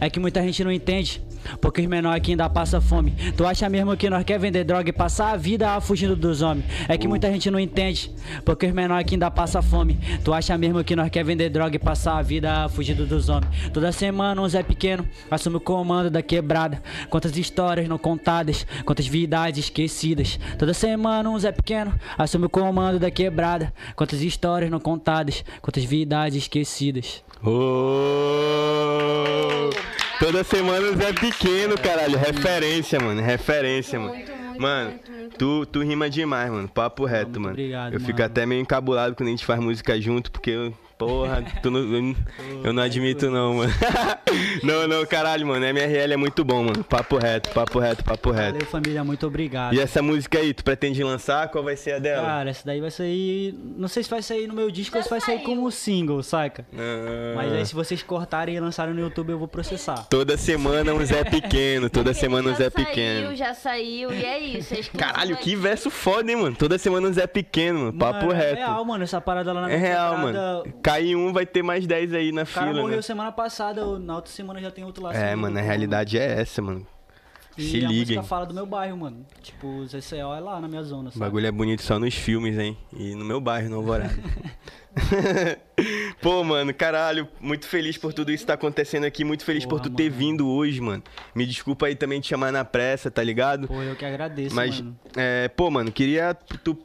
É que muita gente não entende. Porque os menores aqui ainda passa fome. Tu acha mesmo que nós quer vender droga e passar a vida fugindo dos homens? É que muita gente não entende. Porque os menores aqui ainda passa fome. Tu acha mesmo que nós quer vender droga e passar a vida fugindo dos homens? Toda semana um Zé Pequeno assume o comando da quebrada. Quantas histórias não contadas, quantas vidas esquecidas. Toda semana um Zé Pequeno assume o comando da quebrada. Quantas histórias não contadas, quantas vidas esquecidas. Ô! Toda semana o Zé Pequeno, caralho. Referência, mano. Referência, mano. Mano, tu, tu rima demais, mano. Papo reto, mano. obrigado, eu fico até meio encabulado quando a gente faz música junto, porque eu- Porra, tu não, eu, não- eu não admito não, mano. não, não, caralho, mano. MRL é muito bom, mano. Papo reto, papo reto, papo reto. Valeu, família, muito obrigado. E essa música aí, tu pretende lançar? Qual vai ser a dela? Cara, essa daí vai sair. Não sei se vai sair no meu disco ou se vai sair saiu. como single, saca? Ah, Mas aí se vocês cortarem e lançarem no YouTube, eu vou processar. Toda semana um Zé Pequeno, toda Porque semana um já Zé saiu, Pequeno. Já saiu, e é isso. é Caralho, que verso foda, hein, mano? Toda semana um Zé Pequeno, mano. Papo Mano, reto. É real, mano, essa parada lá na É real, mano. Cai um, vai ter mais 10 aí na O cara fila, morreu né? semana passada, na outra semana já tem outro lá. É, mano, a realidade é essa, mano. E Se a liguem. música fala do meu bairro, mano. Tipo, o ZCO é lá na minha zona, O sabe? bagulho é bonito só nos filmes, hein? E no meu bairro, no Alvorada. Pô, mano, caralho, muito feliz por tudo isso que tá acontecendo aqui. Muito feliz por Porra, tu ter mano. vindo hoje, mano. Me desculpa aí também te chamar na pressa, tá ligado? Pô, eu que agradeço, Mas, mano. é, pô, mano, queria tu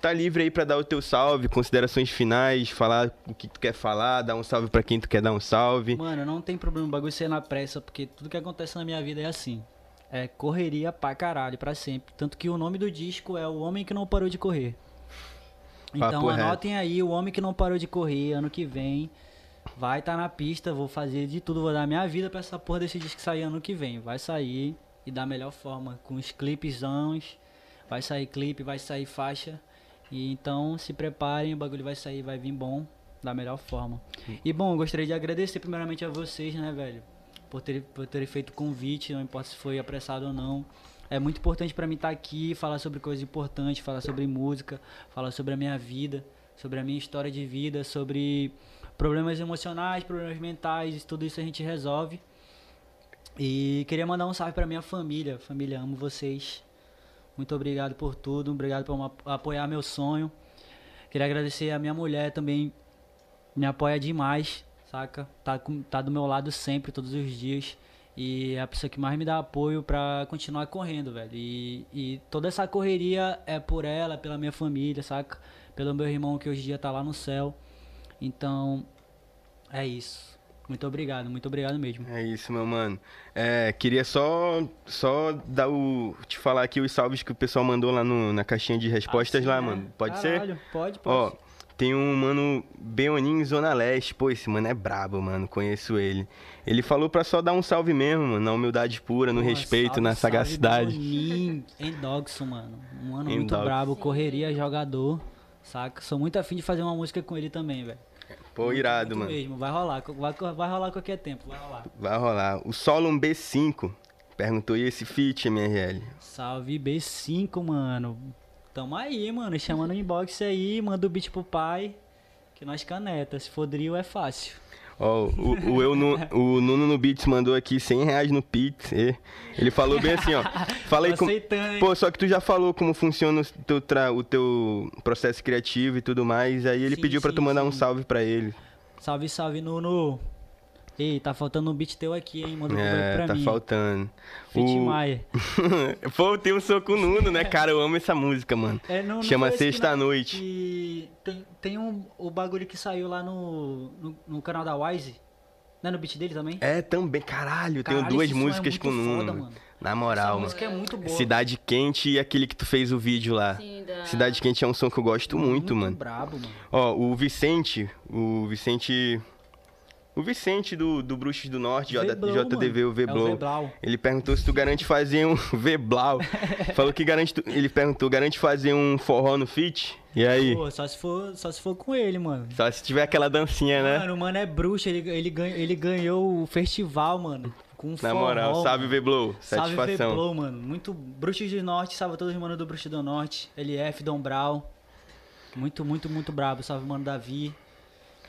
tá livre aí pra dar o teu salve, considerações finais, falar o que tu quer falar, dar um salve pra quem tu quer dar um salve. Mano, não tem problema o bagulho ser na pressa, porque tudo que acontece na minha vida é assim. É correria pra caralho, pra sempre. Tanto que o nome do disco é O Homem que Não Parou de Correr. Então Papo reto. anotem aí, O Homem que Não Parou de Correr, ano que vem. Vai estar na pista, vou fazer de tudo, vou dar minha vida pra essa porra desse disco sair ano que vem. Vai sair e da melhor forma, com os clipezãos. Vai sair clipe, vai sair faixa. E então se preparem, o bagulho vai sair, vai vir bom, da melhor forma. E bom, eu gostaria de agradecer primeiramente a vocês, né, velho? Por terem por terem feito o convite, não importa se foi apressado ou não. É muito importante pra mim estar aqui, falar sobre coisas importantes, falar sobre música, falar sobre a minha vida, sobre a minha história de vida, sobre problemas emocionais, problemas mentais, tudo isso a gente resolve. E queria mandar um salve pra minha família. Família, amo vocês. Muito obrigado por tudo, obrigado por apoiar meu sonho. Queria agradecer a minha mulher também, me apoia demais, saca? Tá, tá do meu lado sempre, todos os dias. E é a pessoa que mais me dá apoio pra continuar correndo, velho. E, e toda essa correria é por ela, pela minha família, saca? Pelo meu irmão que hoje em dia tá lá no céu. Então, é isso. Muito obrigado, muito obrigado mesmo. É isso, meu mano. É, queria só só dar o te falar aqui os salves que o pessoal mandou lá no- na caixinha de respostas Ah, lá, é? mano. Pode ser? Caralho, Pode, pode. Ó, tem um mano Beonin Zona Leste. Pô, esse mano é brabo, mano. Conheço ele. Ele falou pra só dar um salve mesmo, mano. Na humildade pura, no Porra, respeito, salve, na sagacidade. Bonin, Endogson, mano. Um mano muito brabo, correria, jogador, saca? Sou muito afim de fazer uma música com ele também, velho. Pô, irado, mano. mesmo, vai rolar, vai, vai rolar qualquer tempo, vai rolar. Vai rolar. O Solon B5 perguntou: e esse feat, MRL? Salve B5, mano. Tamo aí, mano. Chama no inbox aí, manda o beat pro pai. Que nós caneta. Se for drill é fácil. Ó, o, o, eu o Nuno no Beats mandou aqui 100 reais no Pix. e Ele falou bem assim, ó. Aceitando, hein? Pô, só que tu já falou como funciona o teu, tra- o teu processo criativo e tudo mais. Aí ele Sim, pediu pra tu sim, mandar um sim. salve pra ele. Salve, salve, Nuno. Ei, tá faltando um beat teu aqui, hein? Manda um É, pra tá mim. faltando. Fit O- Maia. Pô, tem um soco Nuno, né, cara? Eu amo essa música, mano. É, não- não Chama que Sexta Noite. que tem, tem um, o bagulho que saiu lá no, no, no canal da Wise. Não é no beat dele também? É, também, caralho. Tenho Caralho, duas esse som é músicas muito com o Nuno. foda, mano. mano. Na Essa moral, mano. música é muito boa. Cidade Quente e aquele que tu fez o vídeo lá. Sim, da- Cidade Quente é um som que eu gosto muito, mano. brabo, mano. Ó, o Vicente, o Vicente. O Vicente do, do Bruxos do Norte, JDV, o mano. É o. Veblau. Ele perguntou se tu garante fazer um Veblau. Falou que garante. tu- Ele perguntou, garante fazer um forró no fit? E aí? Pô, só se, for, só se for com ele, mano. Só se tiver aquela dancinha, né? Mano, o mano é bruxo, ele, ele, ganha, ele ganhou o festival, mano. Com Na forró, moral, salve mano. Veblow. Salve Satisfação. Veblow, mano. Muito Bruxos do Norte, salve todos os manos do Bruxos do Norte. LF, Dom Brau. Muito, muito, muito brabo. Salve, mano, Davi.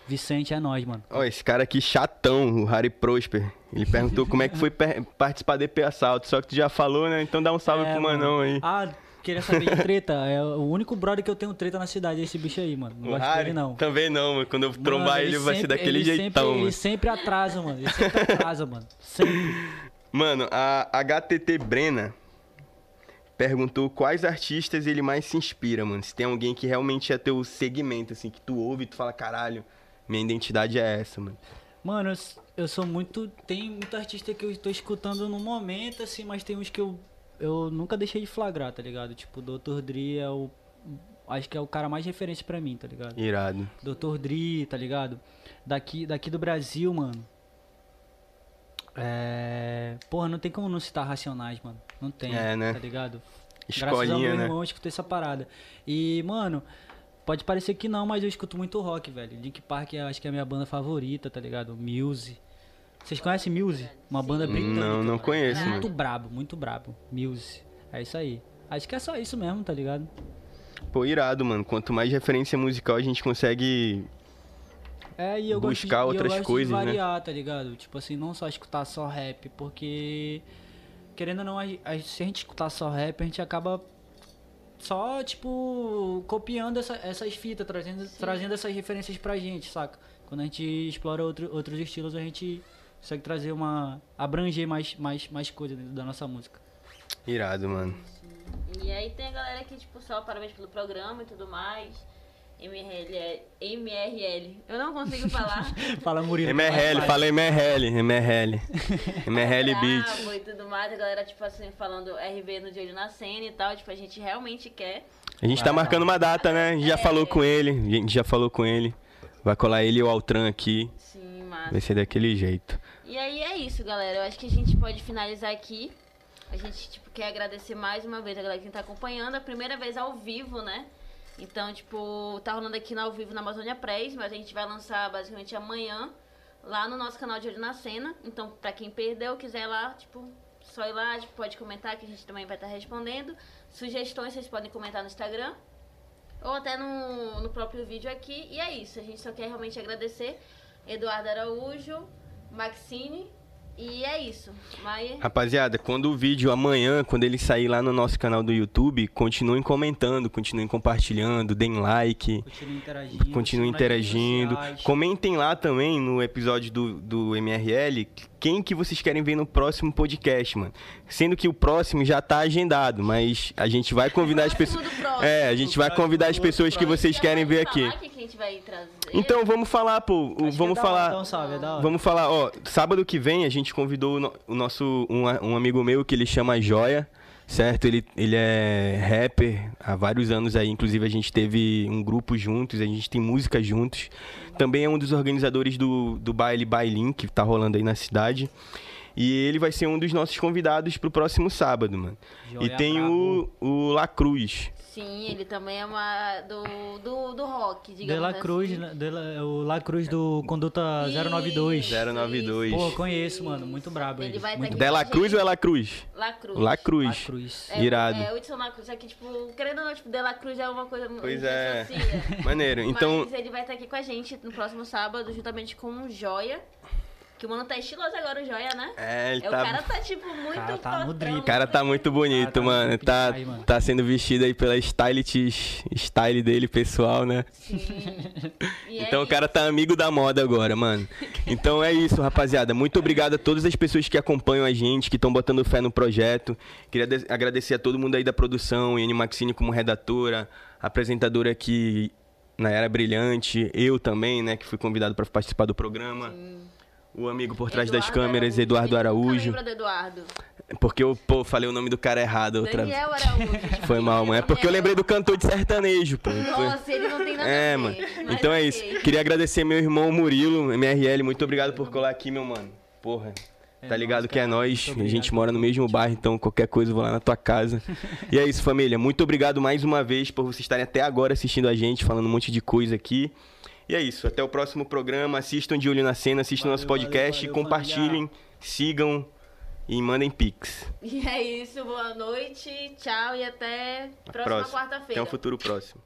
Vicente, é nóis, mano. Ó, esse cara aqui chatão, o Harry Prosper. Ele perguntou como é que foi participar do EP Assalto. Só que tu já falou, né? Então dá um salve É, pro mano. manão aí. Ah, queria saber de treta. É o único brother que eu tenho treta na cidade, é esse bicho aí, mano. Não O gosto Harry dele, não. também não, mano. Quando eu Mano, trombar ele, vai ser daquele ele jeitão, sempre, mano. Ele sempre atrasa, mano. Ele sempre atrasa, mano. Sempre. Mano, a HTT Brena perguntou quais artistas ele mais se inspira, mano. Se tem alguém que realmente é teu segmento, assim, que tu ouve e tu fala, caralho, minha identidade é essa, mano. Mano, eu, sou muito. Tem muito artista que eu tô escutando no momento, assim, mas tem uns que eu, eu nunca deixei de flagrar, tá ligado? Tipo, o Dr. Dre é o. acho que é o cara mais referência pra mim, tá ligado? Irado. Dr. Dre, tá ligado? Daqui, daqui do Brasil, mano. É. Porra, não tem como não citar Racionais, mano. Não tem, É, né? tá ligado? Graças ao Escolinha, meu né? irmão, eu escutei essa parada. E, mano, pode parecer que não, mas eu escuto muito rock, velho. Link Park eu acho que é a minha banda favorita, tá ligado? Muse. Vocês conhecem Muse? Uma banda britânica. Não, não conheço, Muito mano. brabo, muito brabo. Muse. É isso aí. Acho que é só isso mesmo, tá ligado? Pô, irado, mano. Quanto mais referência musical a gente consegue. É, e eu Buscar gosto de, e outras eu gosto coisas, de né? variar, tá ligado? Tipo assim, não só escutar só rap, porque querendo ou não, a, a- se a gente escutar só rap, a gente acaba só, tipo, copiando essa- essas fitas, trazendo, trazendo essas referências pra gente, saca? Quando a gente explora outro, outros estilos, a gente consegue trazer uma. abranger mais, mais, mais coisas dentro da nossa música. Irado, mano. E aí tem a galera que, tipo, só parabéns pelo programa e tudo mais. MRL, MRL. Eu não consigo falar. Fala, Murilo. MRL, fala MRL, MRL. MRL. Bravo e tudo mais. A galera, tipo assim, falando RB no de olho na cena e tal. Tipo, a gente realmente quer. A gente tá marcando uma data, né? A gente já falou com ele. A gente já falou com ele. Vai colar ele e o Altran aqui. Sim, massa. Vai ser daquele jeito. E aí é isso, galera. Eu acho que a gente pode finalizar aqui. A gente, tipo, quer agradecer mais uma vez a galera que tá acompanhando. A primeira vez ao vivo, né? Então, tipo, tá rolando aqui ao vivo na Amazônia Press, mas a gente vai lançar basicamente amanhã lá no nosso canal de Olho na Cena. Então, pra quem perdeu, quiser ir lá, tipo, só ir lá, tipo, pode comentar que a gente também vai estar respondendo. Sugestões vocês podem comentar no Instagram ou até no, no próprio vídeo aqui. E é isso, a gente só quer realmente agradecer Eduardo Araújo, Maxine, e é isso. Maia. Rapaziada, quando o vídeo amanhã, quando ele sair lá no nosso canal do YouTube, continuem comentando, continuem compartilhando, deem like. Continue interagindo. Continuem interagindo. Comentem lá também no episódio do, do MRL quem que vocês querem ver no próximo podcast, mano. Sendo que o próximo já tá agendado, mas a gente vai convidar as pessoas. É, a gente vai convidar as pessoas que vocês querem ver aqui. Gente vai trazer? Então vamos falar, pô. Acho que é vamos da hora, falar. Então, salve, é da hora. Vamos falar, ó, sábado que vem a gente convidou o, no- o nosso um, um amigo meu que ele chama Joia, certo? Ele, ele é rapper há vários anos aí, inclusive a gente teve um grupo juntos, a gente tem música juntos. Também é um dos organizadores do, do baile Bailin, que tá rolando aí na cidade. E ele vai ser um dos nossos convidados pro próximo sábado, mano. e Joia tem o, o La Cruz. Sim, ele também é uma do, do, do rock, De digamos La Cruz, assim. né? De La- o La Cruz do Conduta 092. Isso, 092. Pô, isso, conheço, isso. mano. Muito brabo Ele ele. vai Muito Dela Cruz ou é La Cruz? La Cruz. La Cruz. La Cruz. É, Irado. É, o Edson La Cruz, é que, tipo, querendo ou não, tipo, De La Cruz é uma coisa muito Pois é. Maneiro. Então, Mas ele vai estar aqui com a gente no próximo sábado, juntamente com o Joia. Que o mano tá estiloso agora, o Joia, né? é, ele É, tá O cara tá, tipo, muito Cara, tá no drip. O cara tá muito bonito, Ah, tá mano. Tá, demais, mano. tá sendo vestido aí pela stylist, style dele, pessoal, né? E é Então o isso. cara tá amigo da moda agora, mano. Então é isso, rapaziada. Muito obrigado a todas as pessoas que acompanham a gente, que estão botando fé no projeto. Queria de- agradecer a todo mundo aí da produção, Iane Maxine como redatora, apresentadora aqui na Era Brilhante, eu também, né, que fui convidado para participar do programa. O amigo por trás das Eduardo câmeras, Araújo. Eduardo Araújo. lembra do Eduardo? Porque eu, pô, falei o nome do cara errado outra vez. Daniel Araújo. Foi mal, mano. É porque eu lembrei do cantor de sertanejo, pô. Nossa, ele não tem nada É, a ver. mano. Então é isso. Queria agradecer meu irmão Murilo, MRL. Muito obrigado por colar aqui, meu mano. Porra. Tá É ligado nóis, que é nós. A gente mora no mesmo bairro, então qualquer coisa eu vou lá na tua casa. E é isso, família. Muito obrigado mais uma vez por vocês estarem até agora assistindo a gente, falando um monte de coisa aqui. E é isso. Até o próximo programa. Assistam de olho na cena, assistam Valeu, nosso podcast, valeu, valeu, compartilhem, sigam e mandem pix. E é isso, boa noite, tchau e até próxima Próximo. Até quarta-feira. um futuro próximo.